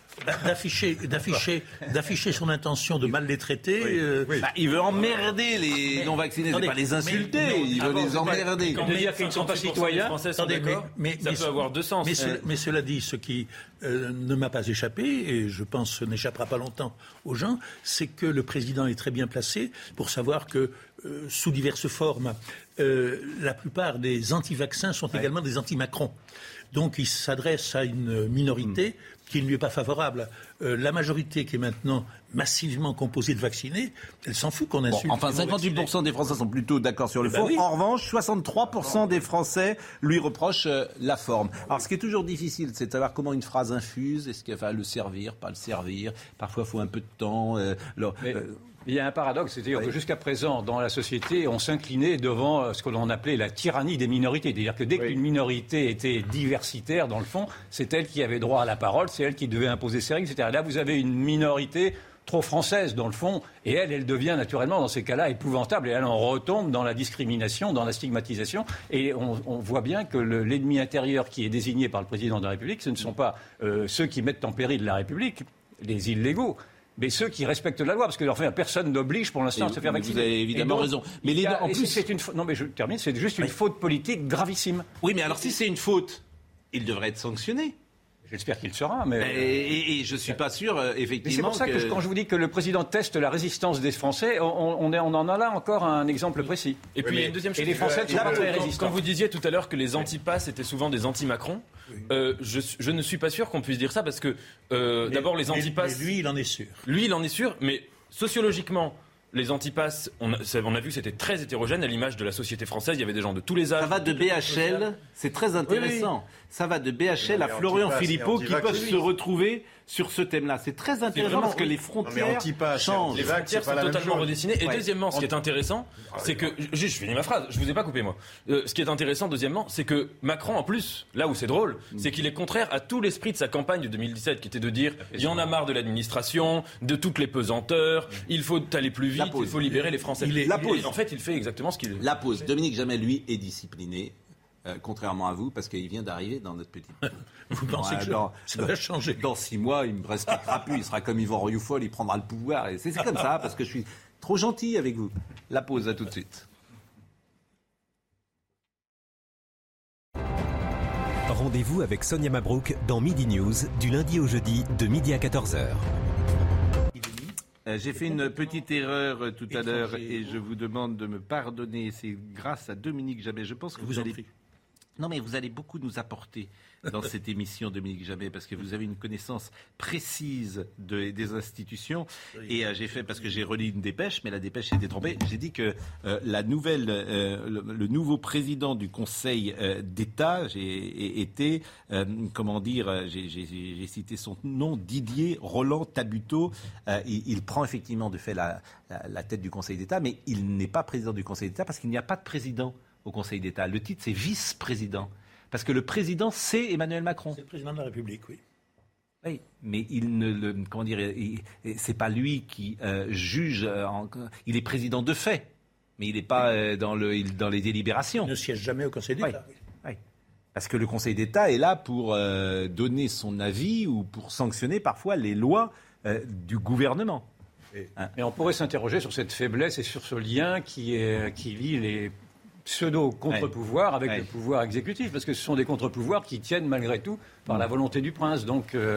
D'afficher, d'afficher, d'afficher son intention de mal les traiter. Euh, bah, il veut emmerder les non-vaccinés, pas les insulter, il veut les emmerder. Quand dire qu'ils ne sont pas citoyens, attendez, mais, ça peut avoir deux sens. Mais, cela dit, ce qui euh, ne m'a pas échappé, et je pense n'échappera pas longtemps aux gens, c'est que le président est très bien placé pour savoir que, euh, sous diverses formes, la plupart des anti-vaccins sont également des anti-Macron. Donc il s'adresse à une minorité hmm. qui ne lui est pas favorable. Euh, la majorité qui est maintenant massivement composée de vaccinés, elle s'en fout qu'on insulte. enfin, 58% des Français sont plutôt d'accord sur le eh ben fond. En revanche, 63% des Français lui reprochent euh, la forme. Alors, ce qui est toujours difficile, c'est de savoir comment une phrase infuse. Est-ce qu'elle va le servir, pas le servir Parfois, il faut un peu de temps. Euh, il y a un paradoxe, c'est-à-dire que jusqu'à présent, dans la société, on s'inclinait devant euh, ce que l'on appelait la tyrannie des minorités. C'est-à-dire que dès qu'une minorité était diversitaire, dans le fond, c'est elle qui avait droit à la parole, c'est elle qui devait imposer ses règles, etc. Là, vous avez une minorité trop française, dans le fond, et elle, elle devient naturellement, dans ces cas-là, épouvantable, et elle en retombe dans la discrimination, dans la stigmatisation, et on, voit bien que l'ennemi intérieur qui est désigné par le président de la République, ce ne sont pas euh, ceux qui mettent en péril la République, les illégaux, mais ceux qui respectent la loi, parce que enfin, personne n'oblige pour l'instant à se faire vacciner. Vous avez évidemment raison. Mais les, en plus, c'est une non, mais je termine, c'est juste une faute politique gravissime. Oui, mais alors si c'est une faute, il devrait être sanctionné. J'espère qu'il sera, mais... Et, je ne suis pas sûr, euh, effectivement... C'est pour ça que... quand je vous dis que le président teste la résistance des Français, on, on, en a là encore un exemple précis. Et puis, il y a une deuxième chose... Et les Français sont pas très résistants. Quand vous disiez tout à l'heure que les anti-passes étaient souvent des anti-Macron, euh, je, je, ne suis pas sûr qu'on puisse dire ça, parce que, euh, d'abord, les anti-passes... Lui, il en est sûr. Lui, il en est sûr, mais sociologiquement les antipasses, on a, on a vu que c'était très hétérogène à l'image de la société française. Il y avait des gens de tous les âges. Ça va de BHL, c'est très intéressant. Ça va de BHL à Florian Philippot qui peuvent se retrouver sur ce thème-là. C'est très intéressant parce que les frontières changent. Les frontières sont totalement redessinées. Et deuxièmement, ce qui est intéressant, ah, c'est que je, je finis ma phrase. Je vous ai pas coupé moi. Euh, ce qui est intéressant, deuxièmement, c'est que Macron, en plus, là où c'est drôle, mm. c'est qu'il est contraire à tout l'esprit de sa campagne de 2017, qui était de dire il y en a marre de l'administration, de toutes les pesanteurs, mm. il faut aller plus vite, il faut libérer les Français. la pause. En fait, il fait exactement ce qu'il. La pause. Dominique Jamais, lui, est discipliné. Euh, contrairement à vous, parce qu'il vient d'arriver dans notre petite. (laughs) Vous pensez que ça va changer Dans six mois, il me respectera plus. Il sera comme Yvan Rioufol, il prendra le pouvoir. Et c'est comme ça, parce que je suis trop gentil avec vous. La pause, à tout de suite. Rendez-vous avec Sonia Mabrouk dans Midi News du lundi au jeudi de midi à 14h. Euh, J'ai fait une petite erreur euh, tout à l'heure et je vous demande de me pardonner. C'est grâce à Dominique Jamais. Je pense que vous, vous en allez. Non, mais vous allez beaucoup nous apporter dans cette (laughs) émission, Dominique Jamais, parce que vous avez une connaissance précise de- des institutions. Et euh, j'ai fait, parce que j'ai relu une dépêche, mais la dépêche était trompée. J'ai dit que euh, la nouvelle, euh, le, le nouveau président du Conseil d'État j'ai été, comment dire, j'ai cité son nom, Didier Roland Tabuteau. Il, il prend effectivement de fait la, la- la tête du Conseil d'État, mais il n'est pas président du Conseil d'État parce qu'il n'y a pas de président au Conseil d'État. Le titre, c'est vice-président. Parce que le président, c'est Emmanuel Macron. C'est le président de la République, oui. Oui, mais il ne le, comment dire, c'est pas lui qui euh, juge. euh, en- il est président de fait, mais il n'est pas euh, dans, le, il- dans les délibérations. Il ne siège jamais au Conseil d'État. Oui, oui. Parce que le Conseil d'État est là pour euh, donner son avis ou pour sanctionner parfois les lois euh, du gouvernement. Hein. Et on pourrait s'interroger sur cette faiblesse et sur ce lien qui, est, qui lie les pseudo-contre-pouvoirs avec le pouvoir exécutif, parce que ce sont des contre-pouvoirs qui tiennent malgré tout par la volonté du prince. Donc euh,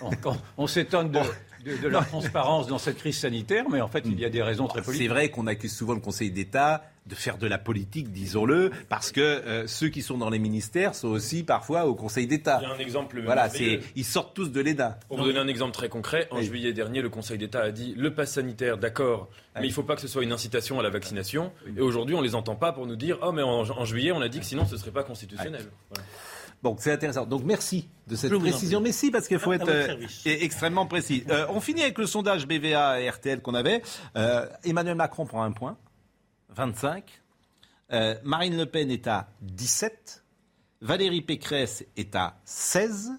(laughs) on s'étonne de, de- de la transparence dans cette crise sanitaire, mais en fait il y a des raisons très politiques. C'est vrai qu'on accuse souvent le Conseil d'État de faire de la politique, disons-le, parce que euh, ceux qui sont dans les ministères sont aussi parfois au Conseil d'État. Il y a un exemple Voilà, c'est ils sortent tous de l'EDA. Pour vous donner un exemple très concret, en juillet dernier, le Conseil d'État a dit le pass sanitaire, d'accord, mais il ne faut pas que ce soit une incitation à la vaccination. Et aujourd'hui, on ne les entend pas pour nous dire oh, mais en, en juillet, on a dit que sinon ce ne serait pas constitutionnel. Voilà. Donc c'est intéressant. Donc merci de cette précision. Mais si, parce qu'il faut À- être euh, extrêmement précis. Euh, on finit avec le sondage BVA et RTL qu'on avait. Euh, Emmanuel Macron prend un point, 25. Euh, Marine Le Pen est à 17. Valérie Pécresse est à 16.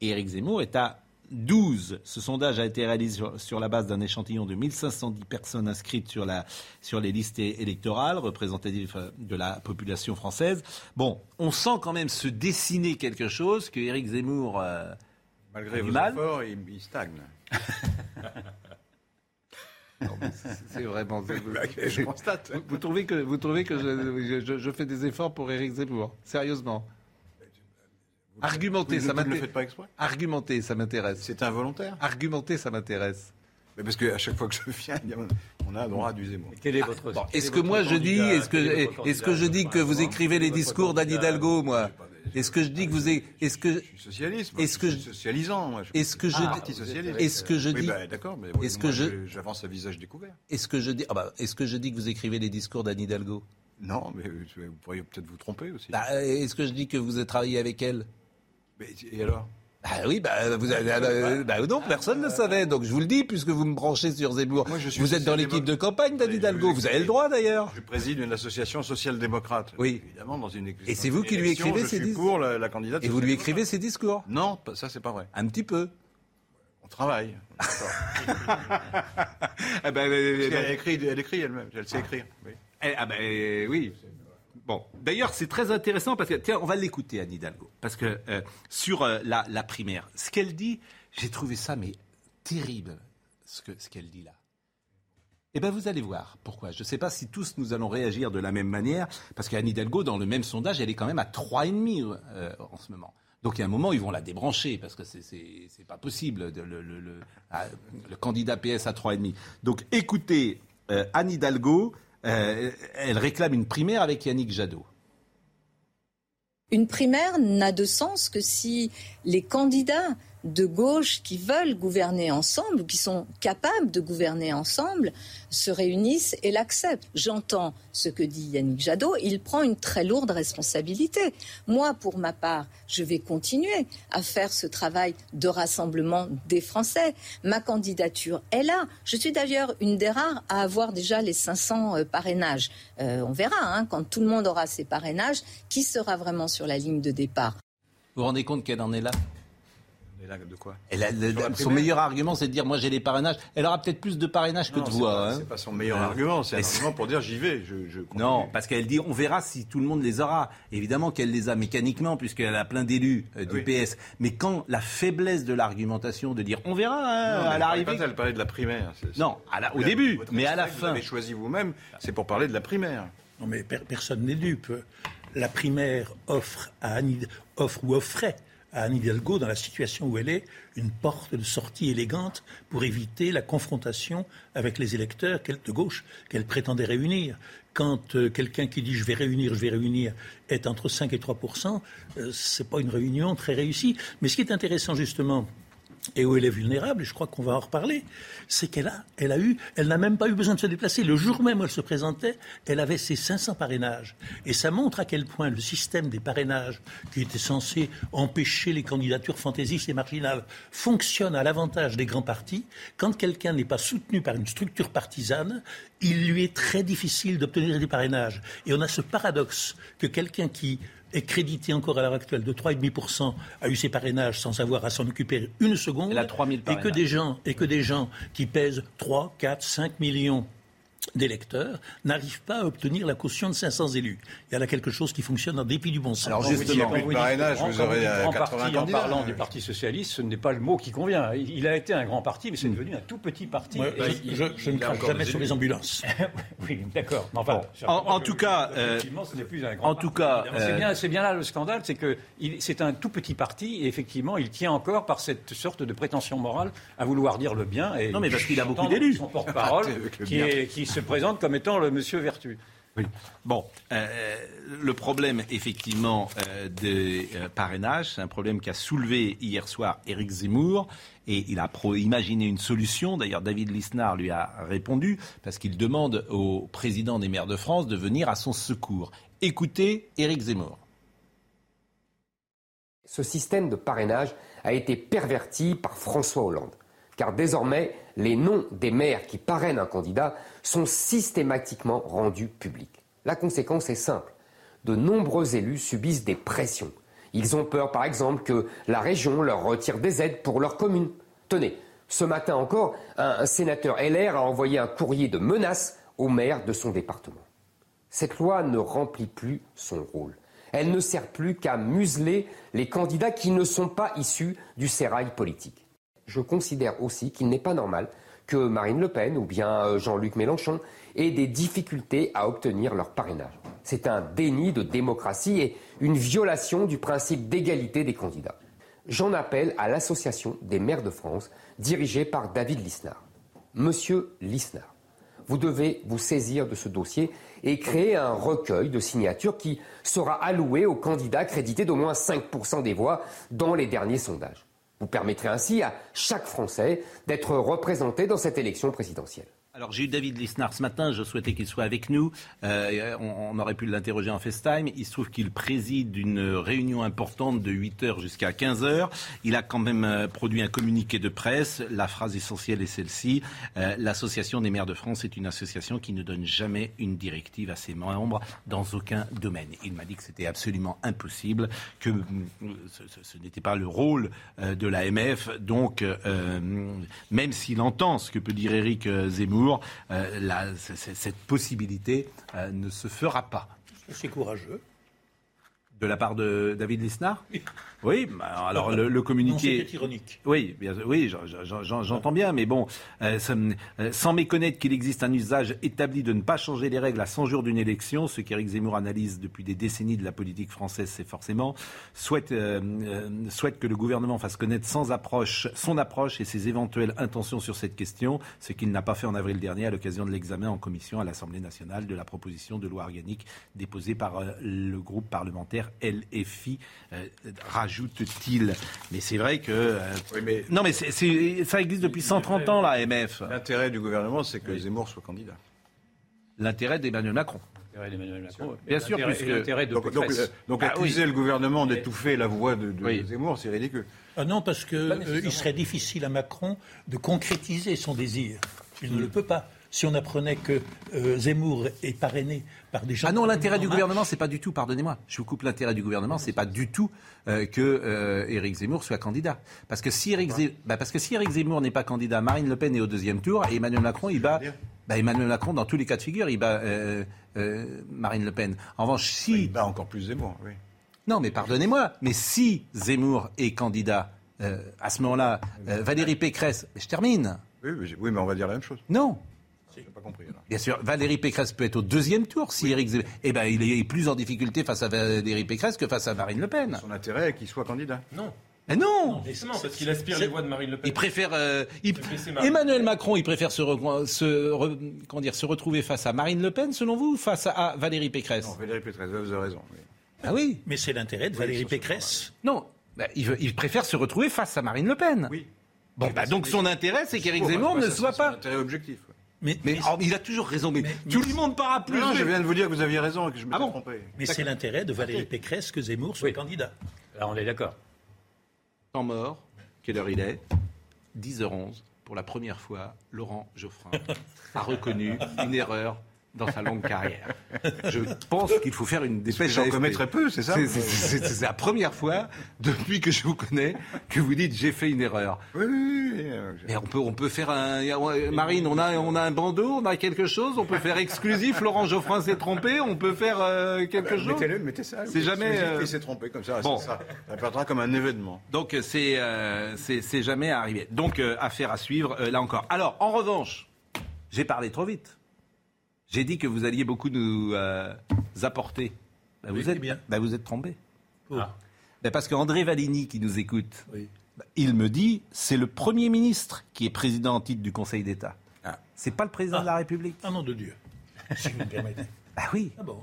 Et Éric Zemmour est à 12. Ce sondage a été réalisé sur, sur la base d'un échantillon de 1510 personnes inscrites sur, la, sur les listes électorales représentatives euh, de la population française. Bon, on sent quand même se dessiner quelque chose que Éric Zemmour euh, Malgré vos mal. efforts, il, il stagne. (laughs) C'est vraiment. Je constate. Vous, vous trouvez que, vous trouvez que je, je- je fais des efforts pour Éric Zemmour Sérieusement Argumenter, Vous- ça le m'intéresse. faites pas exprès Argumenter, ça m'intéresse. C'est involontaire Argumenter, ça m'intéresse. Mais parce qu'à chaque fois que je viens, on a droit du Zemmour. Quel est votre Bon, Est-ce que moi je dis, est-ce que, est-ce que je dis que vous écrivez les discours d'Anne Hidalgo, moi Est-ce que je dis que vous, est-ce que, Socialiste. est-ce que, je suis socialisant. Est-ce que je, Ah, parti socialiste. est-ce que je dis, d'accord, mais est-ce que je, j'avance à visage découvert. est-ce que je dis, ah est-ce que je dis que vous écrivez les discours d'Anne Hidalgo? Non, mais euh, vous pourriez peut-être vous tromper aussi. Bah, euh, Est-ce que je dis que vous avez travaillé avec elle? Mais, et alors? Ah oui, bah, vous avez, euh, bah non, personne ne le savait. Donc je vous le dis, puisque vous me branchez sur Zemmour. Moi, je suis vous êtes dans l'équipe de campagne d'Anne Hidalgo. Vous avez le droit d'ailleurs. Je préside une association social-démocrate. Oui. Évidemment, dans une Et c'est vous qui lui écrivez ces suis discours pour la, la candidate. Et vous lui écrivez ses discours? Non, ça c'est pas vrai. Un petit peu. On travaille. (laughs) Ah ben, elle écrit, elle écrit elle-même. Elle sait écrire. Oui. Eh, ah ben euh, oui. Bon, d'ailleurs, c'est très intéressant parce que, tiens, on va l'écouter, Anne Hidalgo. Parce que euh, sur euh, la, primaire, ce qu'elle dit, j'ai trouvé ça, mais terrible, ce que- ce qu'elle dit là. Eh bien, vous allez voir pourquoi. Je ne sais pas si tous nous allons réagir de la même manière, parce qu'Anne Hidalgo, dans le même sondage, elle est quand même à 3,5 euh, en ce moment. Donc, il y a un moment, ils vont la débrancher, parce que c'est- c'est pas possible, le, le- le- ah, le candidat PS à 3,5. Donc, écoutez, euh, Anne Hidalgo, euh, elle réclame une primaire avec Yannick Jadot. Une primaire n'a de sens que si les candidats de gauche qui veulent gouverner ensemble, ou qui sont capables de gouverner ensemble, se réunissent et l'acceptent. J'entends ce que dit Yannick Jadot, il prend une très lourde responsabilité. Moi, pour ma part, je vais continuer à faire ce travail de rassemblement des Français. Ma candidature est là. Je suis d'ailleurs une des rares à avoir déjà les 500 euh, parrainages. Euh, on verra, hein, quand tout le monde aura ses parrainages, qui sera vraiment sur la ligne de départ. Vous vous rendez compte qu'elle en est là? De quoi Elle a- le- Sur la son meilleur argument, c'est de dire moi j'ai les parrainages. Elle aura peut-être plus de parrainages que Non, de c'est voix. pas- hein. C'est pas son meilleur Euh, argument, c'est un argument pour dire j'y vais. Je, je. Non, parce qu'elle dit on verra si tout le monde les aura. Évidemment qu'elle les a mécaniquement puisqu'elle a plein d'élus euh, du Oui. PS. Mais quand la faiblesse de l'argumentation de dire on verra hein, Non, à l'arrivée. Elle parlait de la primaire. C'est- Non, à la- au début, votre mais à la fin. Vous avez choisi vous-même, c'est pour parler de la primaire. Non, mais per- personne n'est dupe. La primaire offre, à Anne offre ou offrait à Anne Hidalgo, dans la situation où elle est, une porte de sortie élégante pour éviter la confrontation avec les électeurs de gauche qu'elle prétendait réunir. Quand euh, quelqu'un qui dit je vais réunir, je vais réunir est entre 5 et 3% euh, c'est pas une réunion très réussie. Mais ce qui est intéressant justement, et où elle est vulnérable, et je crois qu'on va en reparler, c'est qu'elle a, elle a eu, elle n'a même pas eu besoin de se déplacer. Le jour même où elle se présentait, elle avait ses 500 parrainages. Et ça montre à quel point le système des parrainages, qui était censé empêcher les candidatures fantaisistes et marginales, fonctionne à l'avantage des grands partis. Quand quelqu'un n'est pas soutenu par une structure partisane, il lui est très difficile d'obtenir des parrainages. Et on a ce paradoxe que quelqu'un qui est crédité encore à l'heure actuelle de 3,5% a eu ses parrainages sans avoir à s'en occuper une seconde. Elle a 3000 et que des gens et que des gens qui pèsent 3, 4, 5 millions d'électeurs n'arrivent pas à obtenir la caution de 500 élus. Il y a là quelque chose qui fonctionne en dépit du bon sens. Alors, justement, vous parrainage, vous aurez, dites grand 80 parti en parlant du Parti socialiste, ce n'est pas le mot qui convient. Il a été un grand parti, mais c'est devenu un tout petit parti. Je, ne crache jamais sur les ambulances. (laughs) oui, d'accord. En, en tout cas, euh, effectivement, ce n'est plus un grand en tout cas, parti. C'est euh, bien, c'est bien là le scandale, c'est que c'est un tout petit parti et effectivement, il tient encore par cette sorte de prétention morale à vouloir dire le bien. Et Non, mais parce qu'il a beaucoup d'élus. Son porte-parole (laughs) qui se présente comme étant le monsieur vertu. Oui. Bon, euh, le problème effectivement euh, des euh, parrainages, c'est un problème qu'a soulevé hier soir Éric Zemmour et il a pro- imaginé une solution. D'ailleurs, David Lisnard lui a répondu parce qu'il demande au président des maires de France de venir à son secours. Écoutez Éric Zemmour. Ce système de parrainage a été perverti par François Hollande. Car désormais, les noms des maires qui parrainent un candidat sont systématiquement rendus publics. La conséquence est simple. De nombreux élus subissent des pressions. Ils ont peur, par exemple, que la région leur retire des aides pour leur commune. Tenez, ce matin encore, un, sénateur LR a envoyé un courrier de menace au maire de son département. Cette loi ne remplit plus son rôle. Elle ne sert plus qu'à museler les candidats qui ne sont pas issus du sérail politique. Je considère aussi qu'il n'est pas normal que Marine Le Pen ou bien euh, Jean-Luc Mélenchon aient des difficultés à obtenir leur parrainage. C'est un déni de démocratie et une violation du principe d'égalité des candidats. J'en appelle à l'Association des maires de France, dirigée par David Lisnard. Monsieur Lisnard, vous devez vous saisir de ce dossier et créer un recueil de signatures qui sera alloué aux candidats crédités d'au moins 5% des voix dans les derniers sondages. Vous permettrez ainsi à chaque Français d'être représenté dans cette élection présidentielle. Alors j'ai eu David Lisnard ce matin, je souhaitais qu'il soit avec nous. Euh, on, aurait pu l'interroger en FaceTime. Il se trouve qu'il préside une réunion importante de 8h jusqu'à 15h. Il a quand même euh, produit un communiqué de presse. La phrase essentielle est celle-ci. Euh, L'Association des maires de France est une association qui ne donne jamais une directive à ses membres dans aucun domaine. Il m'a dit que c'était absolument impossible, que ce, n'était pas le rôle de l'AMF. Donc, même s'il entend ce que peut dire Éric Zemmour, euh, cette possibilité euh, ne se fera pas. C'est courageux. De la part de David Lisnard Oui, bah, alors le, le communiqué. Ironique. Oui, bien, oui, j'en- j'en- j'en- j'entends bien, mais bon, euh, euh, sans méconnaître qu'il existe un usage établi de ne pas changer les règles à 100 jours d'une élection, ce qu'Éric Zemmour analyse depuis des décennies de la politique française, c'est forcément souhaite, euh, euh, souhaite que le gouvernement fasse connaître sans approche, son approche et ses éventuelles intentions sur cette question, ce qu'il n'a pas fait en avril dernier à l'occasion de l'examen en commission à l'Assemblée nationale de la proposition de loi organique déposée par le groupe parlementaire LFI, euh, rajoute-t-il. Mais c'est vrai que... euh, Non, mais c'est- c'est- ça existe depuis 130 ans, la MF. L'intérêt du gouvernement, c'est que Zemmour soit candidat. L'intérêt d'Emmanuel Macron. L'intérêt d'Emmanuel Macron. Bien sûr, puisque- l'intérêt de Donc, donc, Pécresse. euh, donc Ah oui. accuser le gouvernement d'étouffer la voix de, de Oui. Zemmour, c'est ridicule. Ah non, parce qu'il nécessairement. serait difficile à Macron de concrétiser son désir. Il ne le peut pas. Si on apprenait que euh, Zemmour est parrainé par des gens. Ah non, l'intérêt du En gouvernement, c'est pas du tout, pardonnez-moi, je vous coupe l'intérêt du gouvernement, c'est pas du tout euh, que euh, Éric Zemmour soit candidat. Parce que si Éric, Zem- bah, parce que si Éric Zemmour n'est pas candidat, Marine Le Pen est au deuxième tour et Emmanuel Macron, il bat. bah, Emmanuel Macron, dans tous les cas de figure, il bat euh, euh, Marine Le Pen. En revanche, si. Il bat encore plus Zemmour, oui. Non, mais pardonnez-moi, mais si Zemmour est candidat, euh, à ce moment-là, euh, Valérie Pécresse, je termine. Oui, mais on va dire la même chose. Non. J'ai pas compris. alors. Bien sûr, Valérie Pécresse peut être au deuxième tour si Éric Zemmour. Eh ben, il est plus en difficulté face à Valérie Pécresse que face à Marine Le Pen. Son intérêt est qu'il soit candidat. Non. Mais non Justement, parce qu'il aspire les voix de Marine Le Pen. Il préfère. euh, il-. Emmanuel Macron, il préfère se, re- se re- comment dire, se retrouver face à Marine Le Pen, selon vous, ou face à Valérie Pécresse? Non, Valérie Pécresse, vous avez raison. oui. Ah oui Mais c'est l'intérêt de Valérie Pécresse. Non. Bah, il, veut- il préfère se retrouver face à Marine Le Pen. Oui. Bon, bah, donc son intérêt, c'est qu'Éric bah, Zemmour ne soit c'est son pas. intérêt objectif. Mais, Mais oh, il a toujours raison. Mais, tout le monde part à plus. Non, je viens de vous dire que vous aviez raison et que je m'étais Ah bon trompé. mais c'est l'intérêt de Valérie Pécresse que Zemmour soit Oui. candidat. Là, on est d'accord. Temps mort, quelle heure il est? 10h11. Pour la première fois, Laurent Geoffrin a reconnu une erreur dans sa longue carrière. Je pense qu'il faut faire une dépêche. J'en commets très peu, c'est ça C'est- la première fois depuis que je vous connais que vous dites j'ai fait une erreur. Oui, oui, oui, euh, Mais on peut, on peut faire un. Marine, on a, on a un bandeau, on a quelque chose, on peut faire exclusif. Laurent Geoffrin s'est trompé, on peut faire euh, quelque chose. Mettez-le, mettez ça. C'est jamais, euh, Il s'est trompé comme ça. bon. Ça, ça apparaîtra comme un événement. Donc c'est euh, c'est jamais arrivé. Donc euh, affaire à suivre euh, là encore. Alors en revanche, j'ai parlé trop vite. J'ai dit que vous alliez beaucoup nous euh, apporter. Bah, vous êtes bien. bah, vous êtes trompé. Ah. Bah, parce qu'André Valigny qui nous écoute, bah, il me dit c'est le premier ministre qui est président en titre du Conseil d'État. C'est pas le président de la République. Ah non de Dieu, si vous me permettez. Bah oui. Ah bon?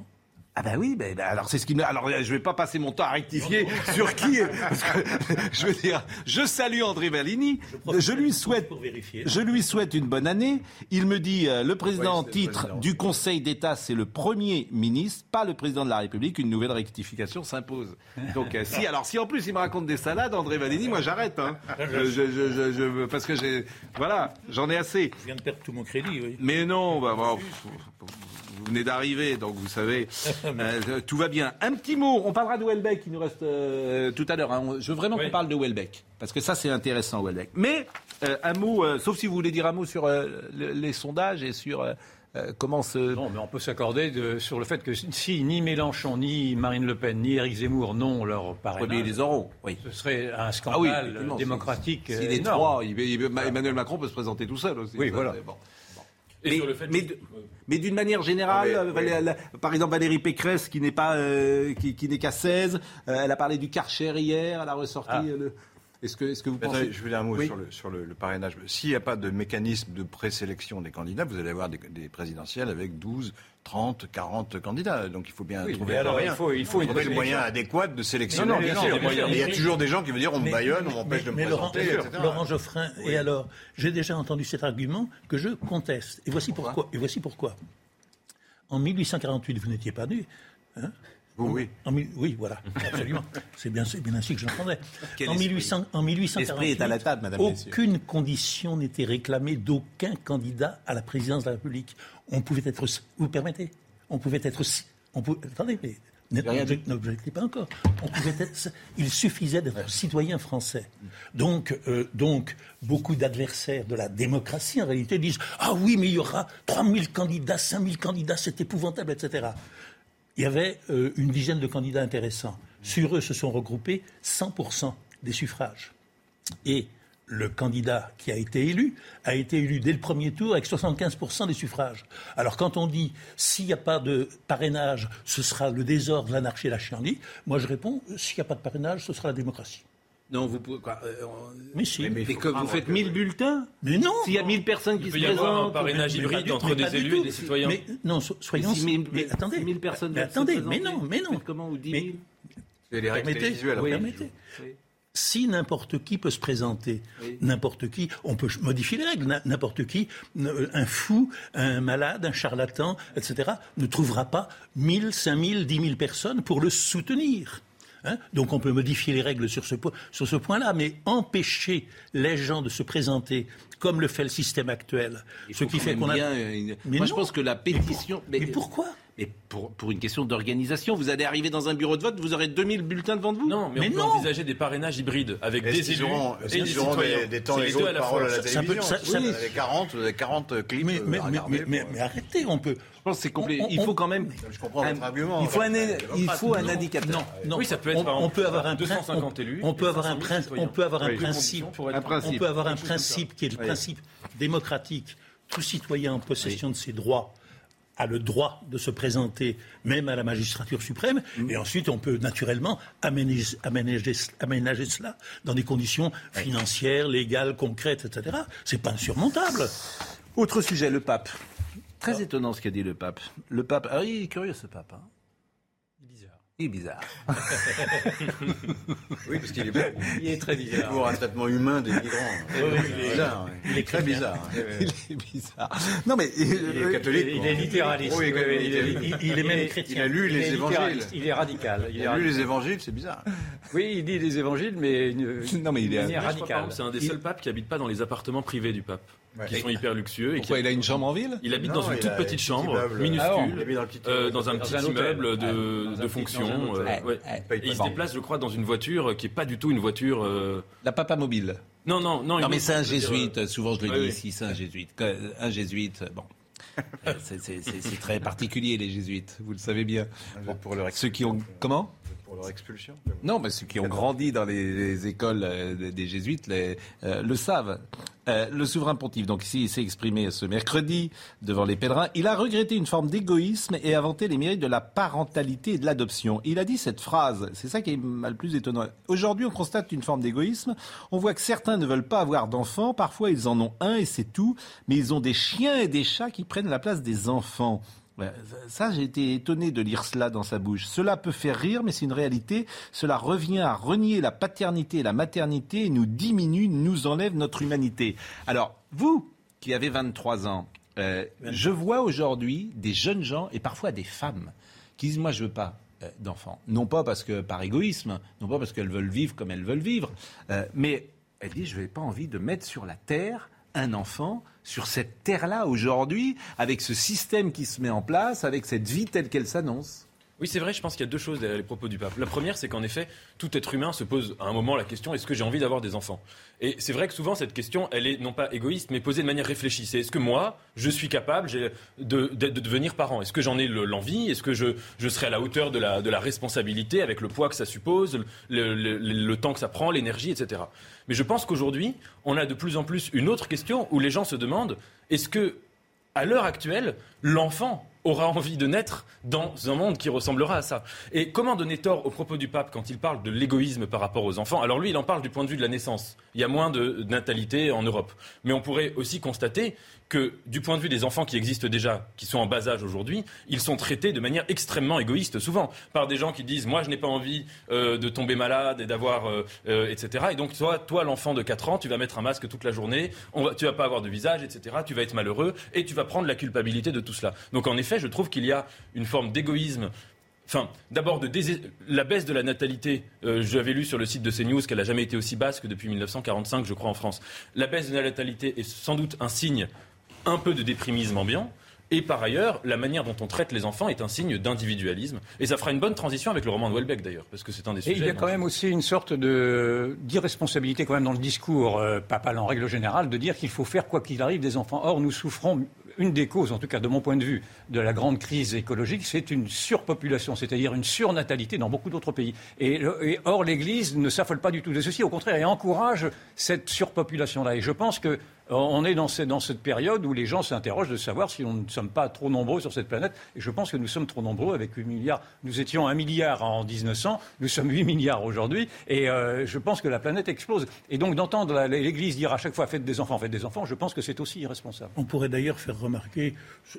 Ah bah oui, ben, ben, alors c'est ce qui me... Alors je vais pas passer mon temps à rectifier sur qui est... Parce que, (laughs) je veux dire, je salue André Valigny, je, lui souhaite... pour vérifier. Je lui souhaite une bonne année. Il me dit, euh, le président en titre président. du Conseil d'État, c'est le Premier ministre, pas le président de la République. Une nouvelle rectification s'impose. Donc euh, si, alors si en plus il me raconte des salades, André Valigny, moi j'arrête. Hein. Je- je- je- je- je- parce que j'ai... Voilà, j'en ai assez. Je viens de perdre tout mon crédit, oui. Mais non, bah, pff, vous venez d'arriver, donc vous savez, (laughs) euh, tout va bien. Un petit mot, on parlera de Welbeck, il nous reste euh, tout à l'heure. hein. Je veux vraiment qu'on parle de Welbeck, parce que ça c'est intéressant, Welbeck. Mais euh, un mot, euh, sauf si vous voulez dire un mot sur euh, le- les sondages et sur euh, euh, comment se... Non, mais on peut s'accorder de- sur le fait que si ni Mélenchon, ni Marine Le Pen, ni Éric Zemmour n'ont leur parrainage, les auront, oui. ce serait un Ah oui, scandale démocratique trois, il- il- Emmanuel Macron peut se présenter tout seul aussi. Oui, Ça, voilà. bon. Et Mais, sur le fait mais que- de- mais d'une manière générale, Ah euh, Valé- par exemple Valérie Pécresse qui n'est pas euh, qui, qui n'est qu'à 16, euh, elle a parlé du Karcher hier, elle a ressorti Ah. euh, le. Est-ce que que vous pensez je veux dire un mot Oui. sur, le, sur le, le parrainage. S'il n'y a pas de mécanisme de présélection des candidats, vous allez avoir des, des présidentielles avec 12, 30, 40 candidats. Donc il faut bien Oui, trouver alors, le moyen. il faut- il faut une trouver le bonne moyen élection. adéquat de sélectionner Non, non, gens. sûr, Il y a- bien sûr. Il y a toujours des gens qui vont dire on me Mais- baillonne, on m'empêche de me mais Laurent, présenter, etc. Laurent Geoffrin, Oui. et alors J'ai déjà entendu cet argument que je conteste. Et voici pourquoi. Et voici pourquoi. En 1848, vous n'étiez pas né. Hein Oui, oui. En mille- oui, voilà, absolument. (laughs) C'est bien, ainsi que je l'entendais. En, esprit. 1800 en 1848, L'esprit est à la table, madame, messieurs. aucune condition n'était réclamée d'aucun candidat à la présidence de la République. On pouvait être, vous permettez, on pouvait être, on pouvait, attendez, mais n'objectez pas encore. On pouvait être, il suffisait d'être citoyen français. Donc, euh, donc, beaucoup d'adversaires de la démocratie, en réalité, disent Ah oui, mais il y aura 3000 candidats, 5000 candidats, c'est épouvantable, etc. Il y avait euh, une dizaine de candidats intéressants. Sur eux se sont regroupés 100% des suffrages. Et le candidat qui a été élu a été élu dès le premier tour avec 75% des suffrages. Alors quand on dit s'il n'y a pas de parrainage, ce sera le désordre, l'anarchie et la chienlit, moi je réponds s'il n'y a pas de parrainage, ce sera la démocratie. Non, vous pouvez quoi euh, Mais si. Mais que vous faites 1000 bulletins Mais non S'il y a 1000 personnes qui Il se peut y avoir un présentent. parrainage Mais hybride entre mais des élus et des citoyens. Mais non, so- soyons. Mais mais attendez. si mille personnes mais attendez, mais non, mais non. comment, ou 10 Mais- 000? C'est les règles télévisuelles. oui, permettez. Si n'importe qui peut se présenter, n'importe qui, on peut modifier les règles, n'importe qui, n- un fou, un malade, un charlatan, etc., ne trouvera pas 1000, 5000, 10 000 personnes pour le soutenir. Hein? Donc on peut modifier les règles sur ce, po- sur ce point-là, mais empêcher les gens de se présenter comme le fait le système actuel, ce qui fait qu'on a... Euh, une- Mais Moi, je pense que la pétition. Mais, pourquoi? Mais pour, pour une question d'organisation, vous allez arriver dans un bureau de vote, vous aurez 2000 bulletins devant vous Non, mais, on peut envisager des parrainages hybrides avec des élus auront- et des auront citoyens. des, des temps deux de à la parole à la Ça télévision ça- ça- vous en avez 40, vous avez 40 clips Mais, mais- à mais- regarder mais- mais- mais arrêtez, on peut... Je pense que c'est complet. On- il faut quand même. Je comprends un- votre argument. Il faut un, il faut un Non, indicateur. Non, non. Oui, ça peut être, on, par on exemple, peut avoir un 250 prin- élus On peut et avoir un 500 000 prin- citoyens. on peut avoir un Oui. principe. On peut avoir un ça. principe qui est le Oui. principe démocratique. Tout citoyen en possession de ses droits a le droit de se présenter même à la magistrature suprême. Mm. Et ensuite, on peut naturellement aménager, aménager, aménager cela dans des conditions financières, légales, concrètes, etc. C'est pas insurmontable. Autre sujet, le pape. Très étonnant ce qu'a dit le pape. Le pape. Ah, il est curieux ce pape. hein. Il est bizarre. (laughs) Oui, parce qu'il est beaucoup. Il est très bizarre. Pour un traitement humain des migrants. oui, il est- bizarre, oui. il est très bizarre. il est bizarre. Non mais Il est catholique. Il est littéraliste. Oui, il est- il- il est même Il chrétien. a lu Il les évangiles. Il est radical. Il a lu les évangiles, c'est bizarre. Oui, il dit les évangiles, mais une, Non, mais il est- manière radicale. C'est un des seuls papes qui habite pas dans les appartements privés du pape, qui sont hyper luxueux. Et Pourquoi qui... il a une chambre en ville Il habite Non, dans une toute petite chambre, immeuble. minuscule, Ah dans le petit euh, dans un petit hôtel. immeuble de, dans un fonction. euh, ouais. Et il se déplace, je crois, dans une voiture qui est pas du tout une voiture. euh, La papa mobile. Non, non, non. Non mais c'est un jésuite. euh, Souvent je le dis ici, c'est un jésuite. Un jésuite, bon. (laughs) Euh, c'est- très particulier les jésuites, vous le savez bien. Êtes pour leur Ceux qui ont comment? Pour leur expulsion. Non, mais ceux qui ont grandi dans les, les écoles euh, des- jésuites les, euh, le savent. Euh, le souverain pontife, donc ici, il s'est exprimé ce mercredi devant les pèlerins. Il a regretté une forme d'égoïsme et inventé les mérites de la parentalité et de l'adoption. Il a dit cette phrase, c'est ça qui est le plus étonnant. Aujourd'hui, on constate une forme d'égoïsme. On voit que certains ne veulent pas avoir d'enfants. Parfois, ils en ont un et c'est tout. Mais ils ont des chiens et des chats qui prennent la place des enfants. Ça, j'ai été étonné de lire cela dans sa bouche. Cela peut faire rire, mais c'est une réalité. Cela revient à renier la paternité et la maternité et nous diminue, nous enlève notre humanité. Alors, vous, qui avez 23 ans, euh, je vois aujourd'hui des jeunes gens et parfois des femmes qui disent, moi, je veux pas euh, d'enfants. Non pas parce que par égoïsme, non pas parce qu'elles veulent vivre comme elles veulent vivre, euh, mais elles disent, je n'ai pas envie de mettre sur la terre un enfant sur cette terre-là aujourd'hui, avec ce système qui se met en place, avec cette vie telle qu'elle s'annonce. Oui, c'est vrai, je pense qu'il y a deux choses derrière les propos du pape. La première, c'est qu'en effet, tout être humain se pose à un moment la question est-ce que j'ai envie d'avoir des enfants? Et c'est vrai que souvent, cette question, elle est non pas égoïste, mais posée de manière réfléchie. C'est est-ce que moi, je suis capable de, de- de devenir parent? Est-ce que j'en ai le- l'envie? Est-ce que je, serai à la hauteur de la, responsabilité avec le poids que ça suppose, le- le temps que ça prend, l'énergie, etc. Mais je pense qu'aujourd'hui, on a de plus en plus une autre question où les gens se demandent est-ce que, à l'heure actuelle, l'enfant aura envie de naître dans un monde qui ressemblera à ça. Et comment donner tort au propos du pape quand il parle de l'égoïsme par rapport aux enfants? Alors lui, il en parle du point de vue de la naissance. Il y a moins de natalité en Europe. Mais on pourrait aussi constater que du point de vue des enfants qui existent déjà, qui sont en bas âge aujourd'hui, ils sont traités de manière extrêmement égoïste souvent par des gens qui disent moi je n'ai pas envie euh, de tomber malade et d'avoir euh, euh, etc. Et donc toi, toi l'enfant de 4 ans, tu vas mettre un masque toute la journée, on va, tu vas pas avoir de visage, etc. Tu vas être malheureux et tu vas prendre la culpabilité de tout cela. Donc en effet, je trouve qu'il y a une forme d'égoïsme Enfin, d'abord, de la baisse de la natalité, euh, j'avais lu sur le site de CNews qu'elle n'a jamais été aussi basse que depuis 1945, je crois, en France. La baisse de la natalité est sans doute un signe un peu de déprimisme ambiant. Et par ailleurs, la manière dont on traite les enfants est un signe d'individualisme. Et ça fera une bonne transition avec le roman de Welbeck, d'ailleurs, parce que c'est un des Et sujets. il y a quand même aussi une sorte d'irresponsabilité quand même dans le discours euh, papal en règle générale de dire qu'il faut faire quoi qu'il arrive des enfants. Or, nous souffrons, une des causes, en tout cas de mon point de vue, de la grande crise écologique, c'est une surpopulation, c'est-à-dire une surnatalité dans beaucoup d'autres pays. Et, or, l'Église ne s'affole pas du tout de ceci, au contraire, elle encourage cette surpopulation-là. Et je pense que on est dans, ce- dans cette période où les gens s'interrogent de savoir si on ne sommes pas trop nombreux sur cette planète. Et je pense que nous sommes trop nombreux avec 8 milliards. Nous étions 1 milliard en 1900, nous sommes 8 milliards aujourd'hui. Et euh, je pense que la planète explose. Et donc d'entendre l'Église dire à chaque fois faites des enfants, faites des enfants, je pense que c'est aussi irresponsable. On pourrait d'ailleurs faire remarquer,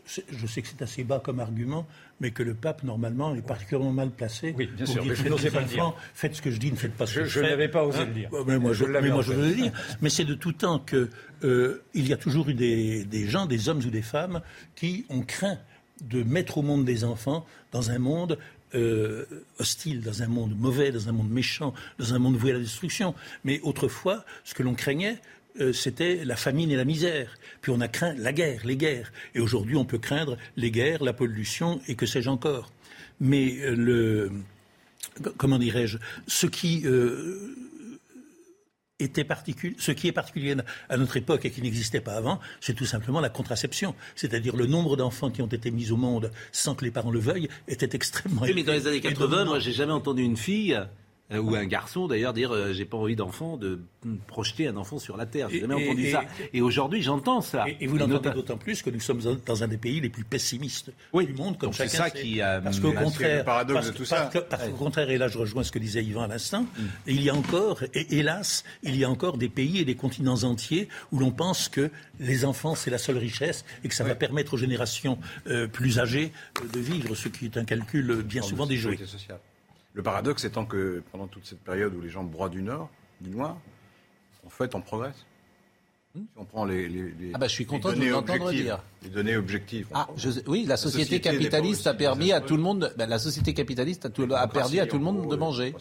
je sais que c'est assez bas comme argument, mais que le pape, normalement, est particulièrement mal placé. Oui, bien pour sûr, dire, mais je n'osais pas le dire. enfants, Faites ce que je dis, ne faites pas ce Je- que je, je fais. n'avais pas osé Hein le dire. Mais moi, je, Je mais moi, je veux le dire. Mais c'est de tout temps que euh, il y a toujours eu des, des gens, des hommes ou des femmes, qui ont craint de mettre au monde des enfants dans un monde euh, hostile, dans un monde mauvais, dans un monde méchant, dans un monde voué à la destruction. Mais autrefois, ce que l'on craignait, euh, c'était la famine et la misère. Puis on a craint la guerre, les guerres. Et aujourd'hui, on peut craindre les guerres, la pollution et que sais-je encore. Mais euh, le, comment dirais-je, ce qui euh, était particulier, ce qui est particulier à notre époque et qui n'existait pas avant, c'est tout simplement la contraception. C'est-à-dire le nombre d'enfants qui ont été mis au monde sans que les parents le veuillent était extrêmement Oui, mais dans les années Et 80, donc, moi, j'ai jamais entendu une fille euh, ou un garçon d'ailleurs dire euh, j'ai pas envie d'enfant de mm, projeter un enfant sur la terre. J'ai jamais et- entendu et- ça. Et aujourd'hui, j'entends ça. Et, et vous l'entendez d'autant plus que nous sommes dans- un des pays les plus pessimistes du monde, comme Donc c'est chacun ça sait. qui a- Parce qu'au Parce que contraire, le paradoxe parce de que- tout ça- parce que- parce qu'au contraire, et là je rejoins ce que disait Yvan à l'instant, il y a encore, et hélas, il y a encore des pays et des continents entiers où l'on pense que les enfants c'est la seule richesse et que ça va permettre aux générations euh, plus âgées euh, de vivre, ce qui est un calcul euh, bien souvent déjoué. sécurité sociale. Le paradoxe étant que pendant toute cette période où les gens broient du nord, du noir, en fait, on progresse. Si on prend les, les- les- Ah bah, je suis content de l'entendre dire. Les données objectives. Ah, je- oui, la société, capitaliste a permis à tout le monde. ben, la société capitaliste a, tout- a permis à tout le monde de manger.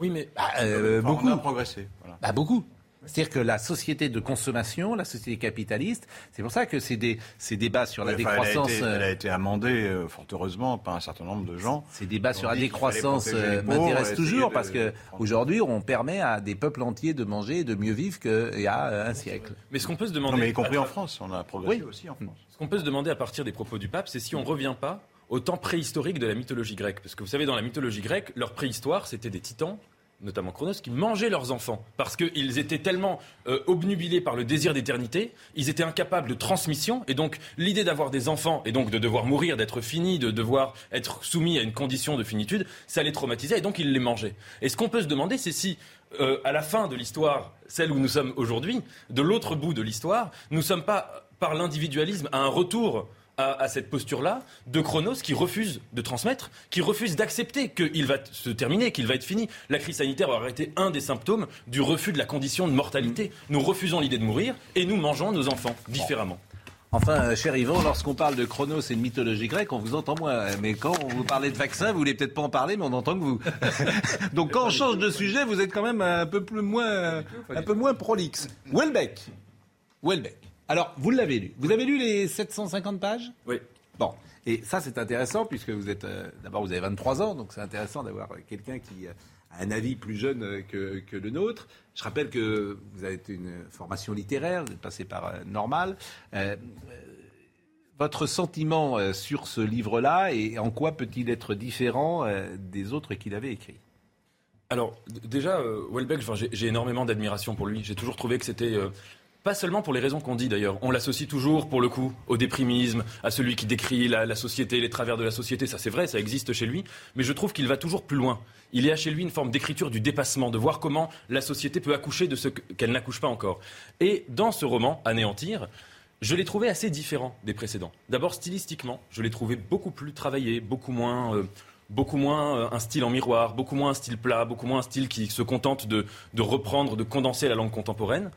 Oui, mais Bah, euh, beaucoup. On a progressé. voilà. Bah, beaucoup. C'est-à-dire que la société de consommation, la société capitaliste, c'est pour ça que c'est des, ces débats sur la Oui, enfin, elle a décroissance. été- euh, Elle a été amendée, euh, fort heureusement, par un certain nombre de gens. Ces débats sur la décroissance euh, m'intéressent toujours de- parce que aujourd'hui, on permet à des peuples entiers de manger et de mieux vivre qu'il y a un siècle. Mais ce qu'on peut se demander. Non, mais y compris en France, on a progressé Oui. aussi en France. Ce qu'on peut se demander à partir des propos du pape, c'est si on ne revient pas au temps préhistorique de la mythologie grecque. Parce que vous savez, dans la mythologie grecque, leur préhistoire, c'était des titans notamment Chronos, qui mangeaient leurs enfants parce qu'ils étaient tellement euh, obnubilés par le désir d'éternité, ils étaient incapables de transmission, et donc l'idée d'avoir des enfants, et donc de devoir mourir, d'être fini, de devoir être soumis à une condition de finitude, ça les traumatisait, et donc ils les mangeaient. Et ce qu'on peut se demander, c'est si, euh, à la fin de l'histoire, celle où nous sommes aujourd'hui, de l'autre bout de l'histoire, nous sommes pas, par l'individualisme, à un retour à, à cette posture-là de Chronos qui refuse de transmettre, qui refuse d'accepter qu'il va se terminer, qu'il va être fini. La crise sanitaire aurait été un des symptômes du refus de la condition de mortalité. Nous refusons l'idée de mourir et nous mangeons nos enfants différemment. Enfin, euh, cher Yvan, lorsqu'on parle de Chronos et de mythologie grecque, on vous entend moins. Mais quand on vous parlait de vaccin, vous voulez peut-être pas en parler, mais on entend que vous. (laughs) Donc quand on change de sujet, vous êtes quand même un peu plus moins, un peu moins prolixe. Welbeck. Welbeck. Alors, vous l'avez lu. Vous avez lu les 750 pages? Oui. Bon. Et ça, c'est intéressant puisque vous êtes. euh, D'abord, vous avez 23 ans, donc c'est intéressant d'avoir quelqu'un qui euh, a un avis plus jeune euh, que, que le nôtre. Je rappelle que vous avez une formation littéraire, vous êtes passé par euh, Normal. Votre sentiment sur ce livre-là et en quoi peut-il être différent des autres qu'il avait écrits? Alors, déjà, Welbeck, j'ai énormément d'admiration pour lui. J'ai toujours trouvé que c'était. Pas seulement pour les raisons qu'on dit d'ailleurs. On l'associe toujours, pour le coup, au déprimisme, à celui qui décrit la, société, les travers de la société. Ça, c'est vrai, ça existe chez lui. Mais je trouve qu'il va toujours plus loin. Il y a chez lui une forme d'écriture du dépassement, de voir comment la société peut accoucher de ce que- qu'elle n'accouche pas encore. Et dans ce roman, Anéantir, je l'ai trouvé assez différent des précédents. D'abord, stylistiquement, je l'ai trouvé beaucoup plus travaillé, beaucoup moins. euh, beaucoup moins euh, un style en miroir, beaucoup moins un style plat, beaucoup moins un style qui se contente de reprendre, de condenser la langue contemporaine.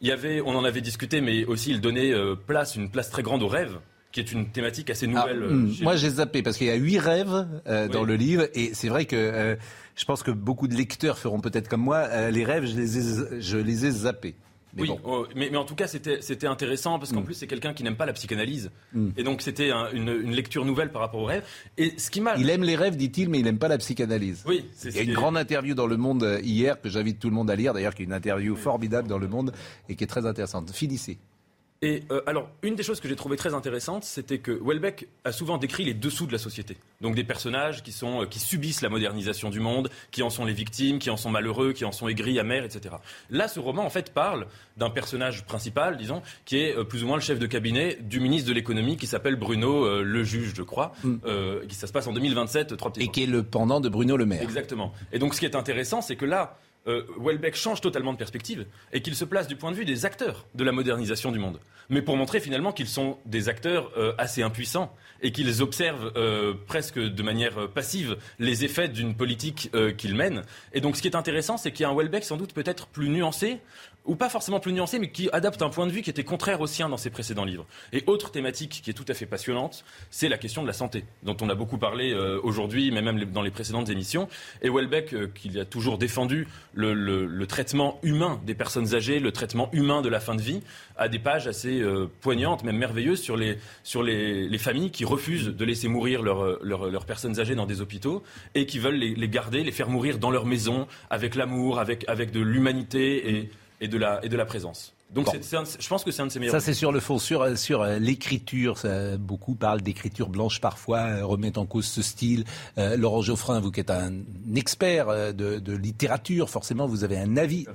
Il y avait, on en avait discuté, mais aussi il donnait euh, place, une place très grande au rêve, qui est une thématique assez nouvelle. euh, Hmm, chez Moi, j'ai zappé parce qu'il y a huit rêves euh, dans le livre et c'est vrai que euh, je pense que beaucoup de lecteurs feront peut-être comme moi. euh, les rêves, je les ai, je les ai zappés. Mais oui, bon. oh, mais, mais en tout cas, c'était intéressant parce qu'en plus, c'est quelqu'un qui n'aime pas la psychanalyse. Mm. Et donc, c'était un- une, une lecture nouvelle par rapport au rêve. Et ce qui m'a. Il aime les rêves, dit-il, mais il n'aime pas la psychanalyse. Oui, c'est Il y a une grande interview dans Le Monde euh, hier que j'invite tout le monde à lire, d'ailleurs, qui est une interview formidable dans Le Monde et qui est très intéressante. Finissez. Et euh, alors, une des choses que j'ai trouvé très intéressante, c'était que Welbeck a souvent décrit les dessous de la société. Donc des personnages qui, sont, euh, qui subissent la modernisation du monde, qui en sont les victimes, qui en sont malheureux, qui en sont aigris, amers, etc. Là, ce roman, en fait, parle d'un personnage principal, disons, qui est euh, plus ou moins le chef de cabinet du ministre de l'économie, qui s'appelle Bruno euh, le juge, je crois. Euh, qui ça se passe en 2027, trois petits Et qui est le pendant de Bruno Le Maire. Exactement. Et donc, ce qui est intéressant, c'est que là, euh, Welbeck change totalement de perspective et qu'il se place du point de vue des acteurs de la modernisation du monde. Mais pour montrer finalement qu'ils sont des acteurs euh, assez impuissants et qu'ils observent euh, presque de manière passive les effets d'une politique qu'ils mènent. Et donc, ce qui est intéressant, c'est qu'il y a un Welbeck sans doute peut-être plus nuancé, ou pas forcément plus nuancé, mais qui adapte un point de vue qui était contraire au sien dans ses précédents livres. Et autre thématique qui est tout à fait passionnante, c'est la question de la santé, dont on a beaucoup parlé euh, aujourd'hui, mais même dans les précédentes émissions. Et Welbeck, euh, qui a toujours défendu le, le, traitement humain des personnes âgées, le traitement humain de la fin de vie, a des pages assez euh, poignantes, même merveilleuses, sur les, sur les, les familles qui refusent de laisser mourir leurs leur, personnes âgées dans des hôpitaux et qui veulent les, les, garder, les faire mourir dans leur maison, avec l'amour, avec, avec de l'humanité et et de la, et de la présence. Donc bon. c'est, un, je pense que c'est un de ses meilleurs. Ça c'est sur le fond, sur, sur euh, l'écriture. Ça, beaucoup parlent d'écriture blanche parfois, euh, remettent en cause ce style. Euh, Laurent Geoffrin, vous qui êtes un expert de, de, littérature, forcément vous avez un avis.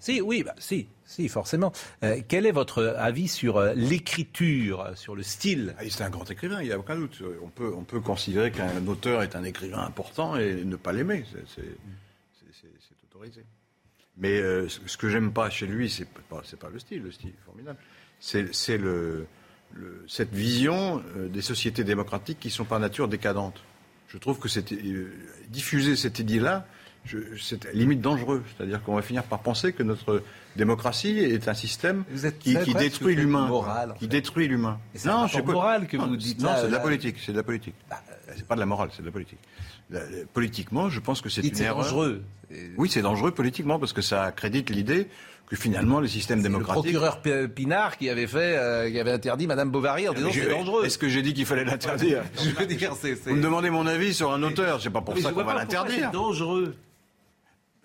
Si, oui, bah, si, si, forcément. Euh, quel est votre avis sur euh, l'écriture, sur le style? Ah, C'est un grand écrivain, il n'y a aucun doute. On peut, on peut considérer qu'un auteur est un écrivain important et ne pas l'aimer. C'est autorisé. Mais euh, ce que j'aime pas chez lui, c'est pas, pas le style, le style est formidable. C'est, c'est le, le, cette vision euh, des sociétés démocratiques qui sont par nature décadentes. Je trouve que euh, diffuser cette idée-là, c'est limite dangereux. C'est-à-dire qu'on va finir par penser que notre démocratie est un système qui, qui détruit l'humain. En fait. Qui détruit l'humain. non, c'est pas moral que vous dites Non, c'est de la politique. C'est de la politique. Bah, c'est pas de la morale, c'est de la politique. Politiquement, je pense que c'est une c'est erreur. dangereux. Oui, c'est dangereux politiquement parce que ça accrédite l'idée que finalement les systèmes C'est le procureur Pinard qui avait fait, euh, qui avait interdit Madame Bovary en disant c'est dangereux. Est-ce que j'ai dit qu'il fallait l'interdire (laughs) Je veux dire, c'est. c'est- Vous me demandez mon avis sur un auteur, c'est pas pour Mais ça qu'on va l'interdire. C'est dangereux.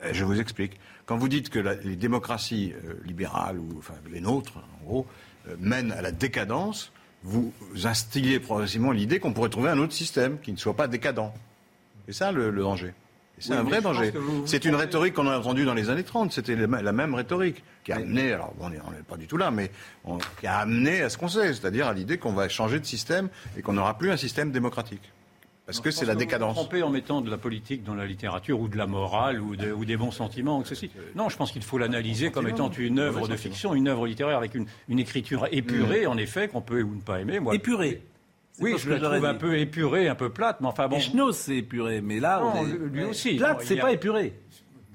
Eh, Je vous explique. Quand vous dites que la- les démocraties euh, libérales, ou enfin les nôtres, en gros, euh, mènent à la décadence, vous instillez progressivement l'idée qu'on pourrait trouver un autre système qui ne soit pas décadent. C'est ça le, le danger. C'est Oui, un vrai danger. vous- vous C'est une rhétorique qu'on a entendue dans les années 30. C'était la même rhétorique qui a amené, alors bon, on n'est pas du tout là, mais on- qui a amené à ce qu'on sait, c'est-à-dire à l'idée qu'on va changer de système et qu'on n'aura plus un système démocratique. Parce que c'est la Vous décadence. vous trompez en mettant de la politique dans la littérature ou de la morale ou, de- ou des bons sentiments ou ceci. Non, je pense qu'il faut l'analyser comme étant une œuvre de fiction, une œuvre littéraire avec une, une écriture épurée, en effet, qu'on peut ou ne pas aimer. Moi, Épurée. Oui, je j'aurais trouve un peu épurée, un peu plate, mais enfin bon. Echnos, c'est épuré, mais là, Non, on est- lui aussi. Plate, c'est a- pas épuré.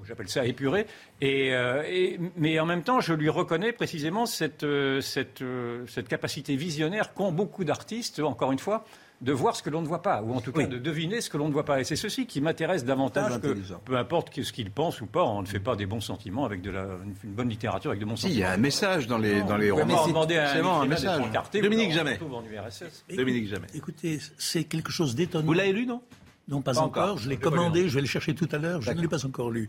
J'appelle ça épuré. Et, euh, et- mais en même temps, je lui reconnais précisément cette, euh, cette, euh, cette capacité visionnaire qu'ont beaucoup d'artistes, encore une fois, de voir ce que l'on ne voit pas, ou en tout cas Oui. de deviner ce que l'on ne voit pas. Et c'est ceci qui m'intéresse davantage que, peu importe que- ce qu'il pense ou pas, on ne fait pas des bons sentiments avec de la, une, une bonne littérature avec de bons Si, sentiments. il y a un message dans les, dans les romans. pas demander à C'est vraiment un message. Dominique Jamais. Dominique Jamais. Écoutez, c'est quelque chose d'étonnant. Vous l'avez lu, non? Non, pas, Pas encore. encore. Je l'ai commandé, je vais le chercher tout à l'heure. Je ne l'ai pas encore lu.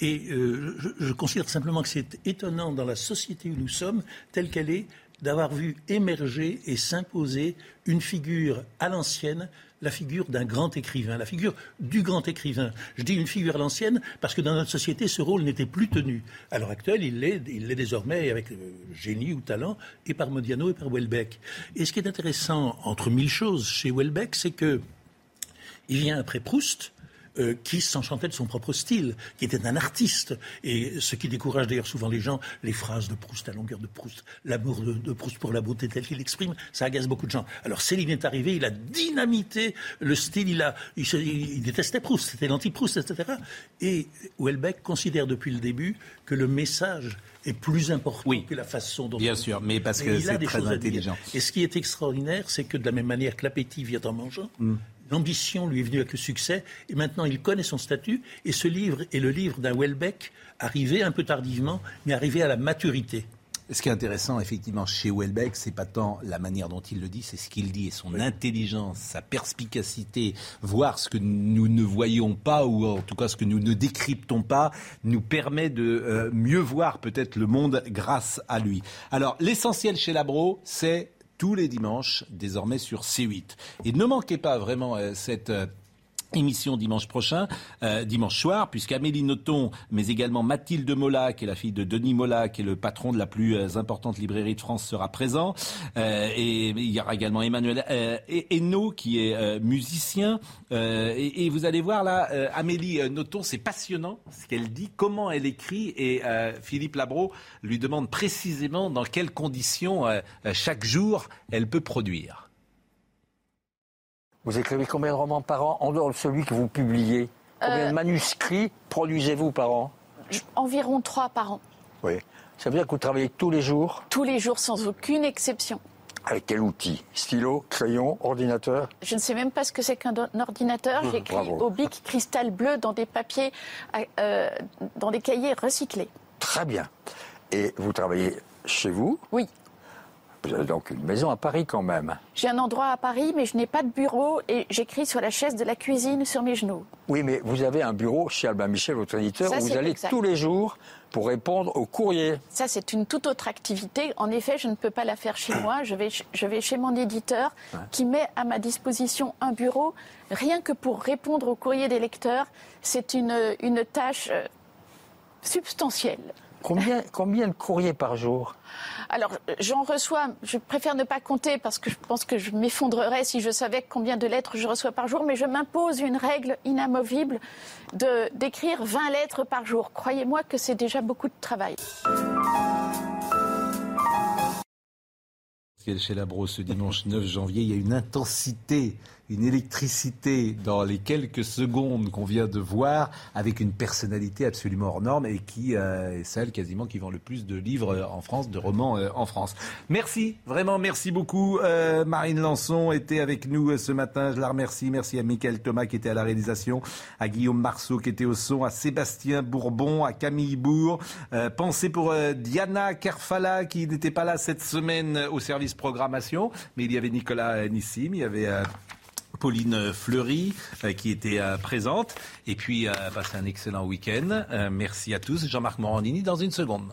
Et euh, je, je considère simplement que c'est étonnant dans la société où nous sommes, telle qu'elle est, d'avoir vu émerger et s'imposer une figure à l'ancienne, la figure d'un grand écrivain, la figure du grand écrivain. Je dis une figure à l'ancienne parce que dans notre société, ce rôle n'était plus tenu. À l'heure actuelle, il l'est, désormais avec euh, génie ou talent, et par Modiano et par Welbeck. Et ce qui est intéressant, entre mille choses, chez Welbeck, c'est que il vient après Proust, euh, qui s'enchantait de son propre style, qui était un artiste. Et ce qui décourage d'ailleurs souvent les gens, les phrases de Proust, la longueur de Proust, l'amour de, de Proust pour la beauté telle qu'il l'exprime, ça agace beaucoup de gens. Alors Céline est arrivé, il a dynamité le style, il, a, il, se- il détestait Proust, c'était l'anti-Proust, etc. Et Houellebecq considère depuis le début que le message est plus important que la façon dont Bien on- sûr, mais parce que c'est très à intelligent. Et ce qui est extraordinaire, c'est que de la même manière que l'appétit vient en mangeant, Mm. L'ambition lui est venue avec le succès, et maintenant il connaît son statut, et ce livre est le livre d'un Welbeck arrivé un peu tardivement, mais arrivé à la maturité. Ce qui est intéressant, effectivement, chez Welbeck, c'est pas tant la manière dont il le dit, c'est ce qu'il dit et son intelligence, sa perspicacité, voir ce que nous ne voyons pas ou en tout cas ce que nous ne décryptons pas, nous permet de euh, mieux voir peut-être le monde grâce à lui. Alors, l'essentiel chez Labro, c'est tous les dimanches, désormais sur C8. Et ne manquez pas vraiment euh, cette... Émission dimanche prochain, euh, dimanche soir, puisque Amélie Nothomb, mais également Mathilde Mola, qui est la fille de Denis Mola, qui est le patron de la plus euh, importante librairie de France, sera présent. Euh, et il y aura également Emmanuel euh, Hainaut, qui est euh, musicien. Et, et vous allez voir là, Amélie Nothomb, c'est passionnant ce qu'elle dit, comment elle écrit, et Philippe Labro lui demande précisément dans quelles conditions chaque jour elle peut produire. Vous écrivez combien de romans par an, en dehors de celui que vous publiez Combien Euh, de manuscrits produisez-vous par an Environ trois par an. Oui. Ça veut dire que vous travaillez tous les jours Tous les jours, sans aucune exception. Avec quel outil Stylo, crayon, ordinateur Je ne sais même pas ce que c'est qu'un ordinateur. Mmh, J'écris au bic cristal bleu dans des papiers, euh, dans des cahiers recyclés. Très bien. Et vous travaillez chez vous Oui. Vous avez donc une maison à Paris quand même. J'ai un endroit à Paris, mais je n'ai pas de bureau et j'écris sur la chaise de la cuisine sur mes genoux. Oui, mais vous avez un bureau chez Albin Michel, votre éditeur, Ça, où vous allez exact. tous les jours pour répondre aux courriers. Ça, c'est une toute autre activité. En effet, je ne peux pas la faire chez moi. Je vais, je vais chez mon éditeur qui met à ma disposition un bureau rien que pour répondre aux courriers des lecteurs. C'est une, une tâche euh, substantielle. Combien, combien de courriers par jour Alors, j'en reçois, je préfère ne pas compter parce que je pense que je m'effondrerais si je savais combien de lettres je reçois par jour, mais je m'impose une règle inamovible de- d'écrire 20 lettres par jour. Croyez-moi que c'est déjà beaucoup de travail. Chez Labro ce dimanche 9 janvier, il y a une intensité, une électricité dans les quelques secondes qu'on vient de voir, avec une personnalité absolument hors norme et qui euh, est celle quasiment qui vend le plus de livres en France, de romans euh, en France. Merci, vraiment merci beaucoup. Euh, Marine Lançon était avec nous euh, ce matin, je la remercie. Merci à Michael Thomas qui était à la réalisation, à Guillaume Marceau qui était au son, à Sébastien Bourbon, à Camille Bourg. Euh, pensez pour Diana Kerfala qui n'était pas là cette semaine au service programmation, mais il y avait Nicolas Nissim, il y avait Pauline Fleury euh, qui était euh, présente. Et puis, euh, passez un excellent week-end. Euh, merci à tous. Jean-Marc Morandini dans une seconde.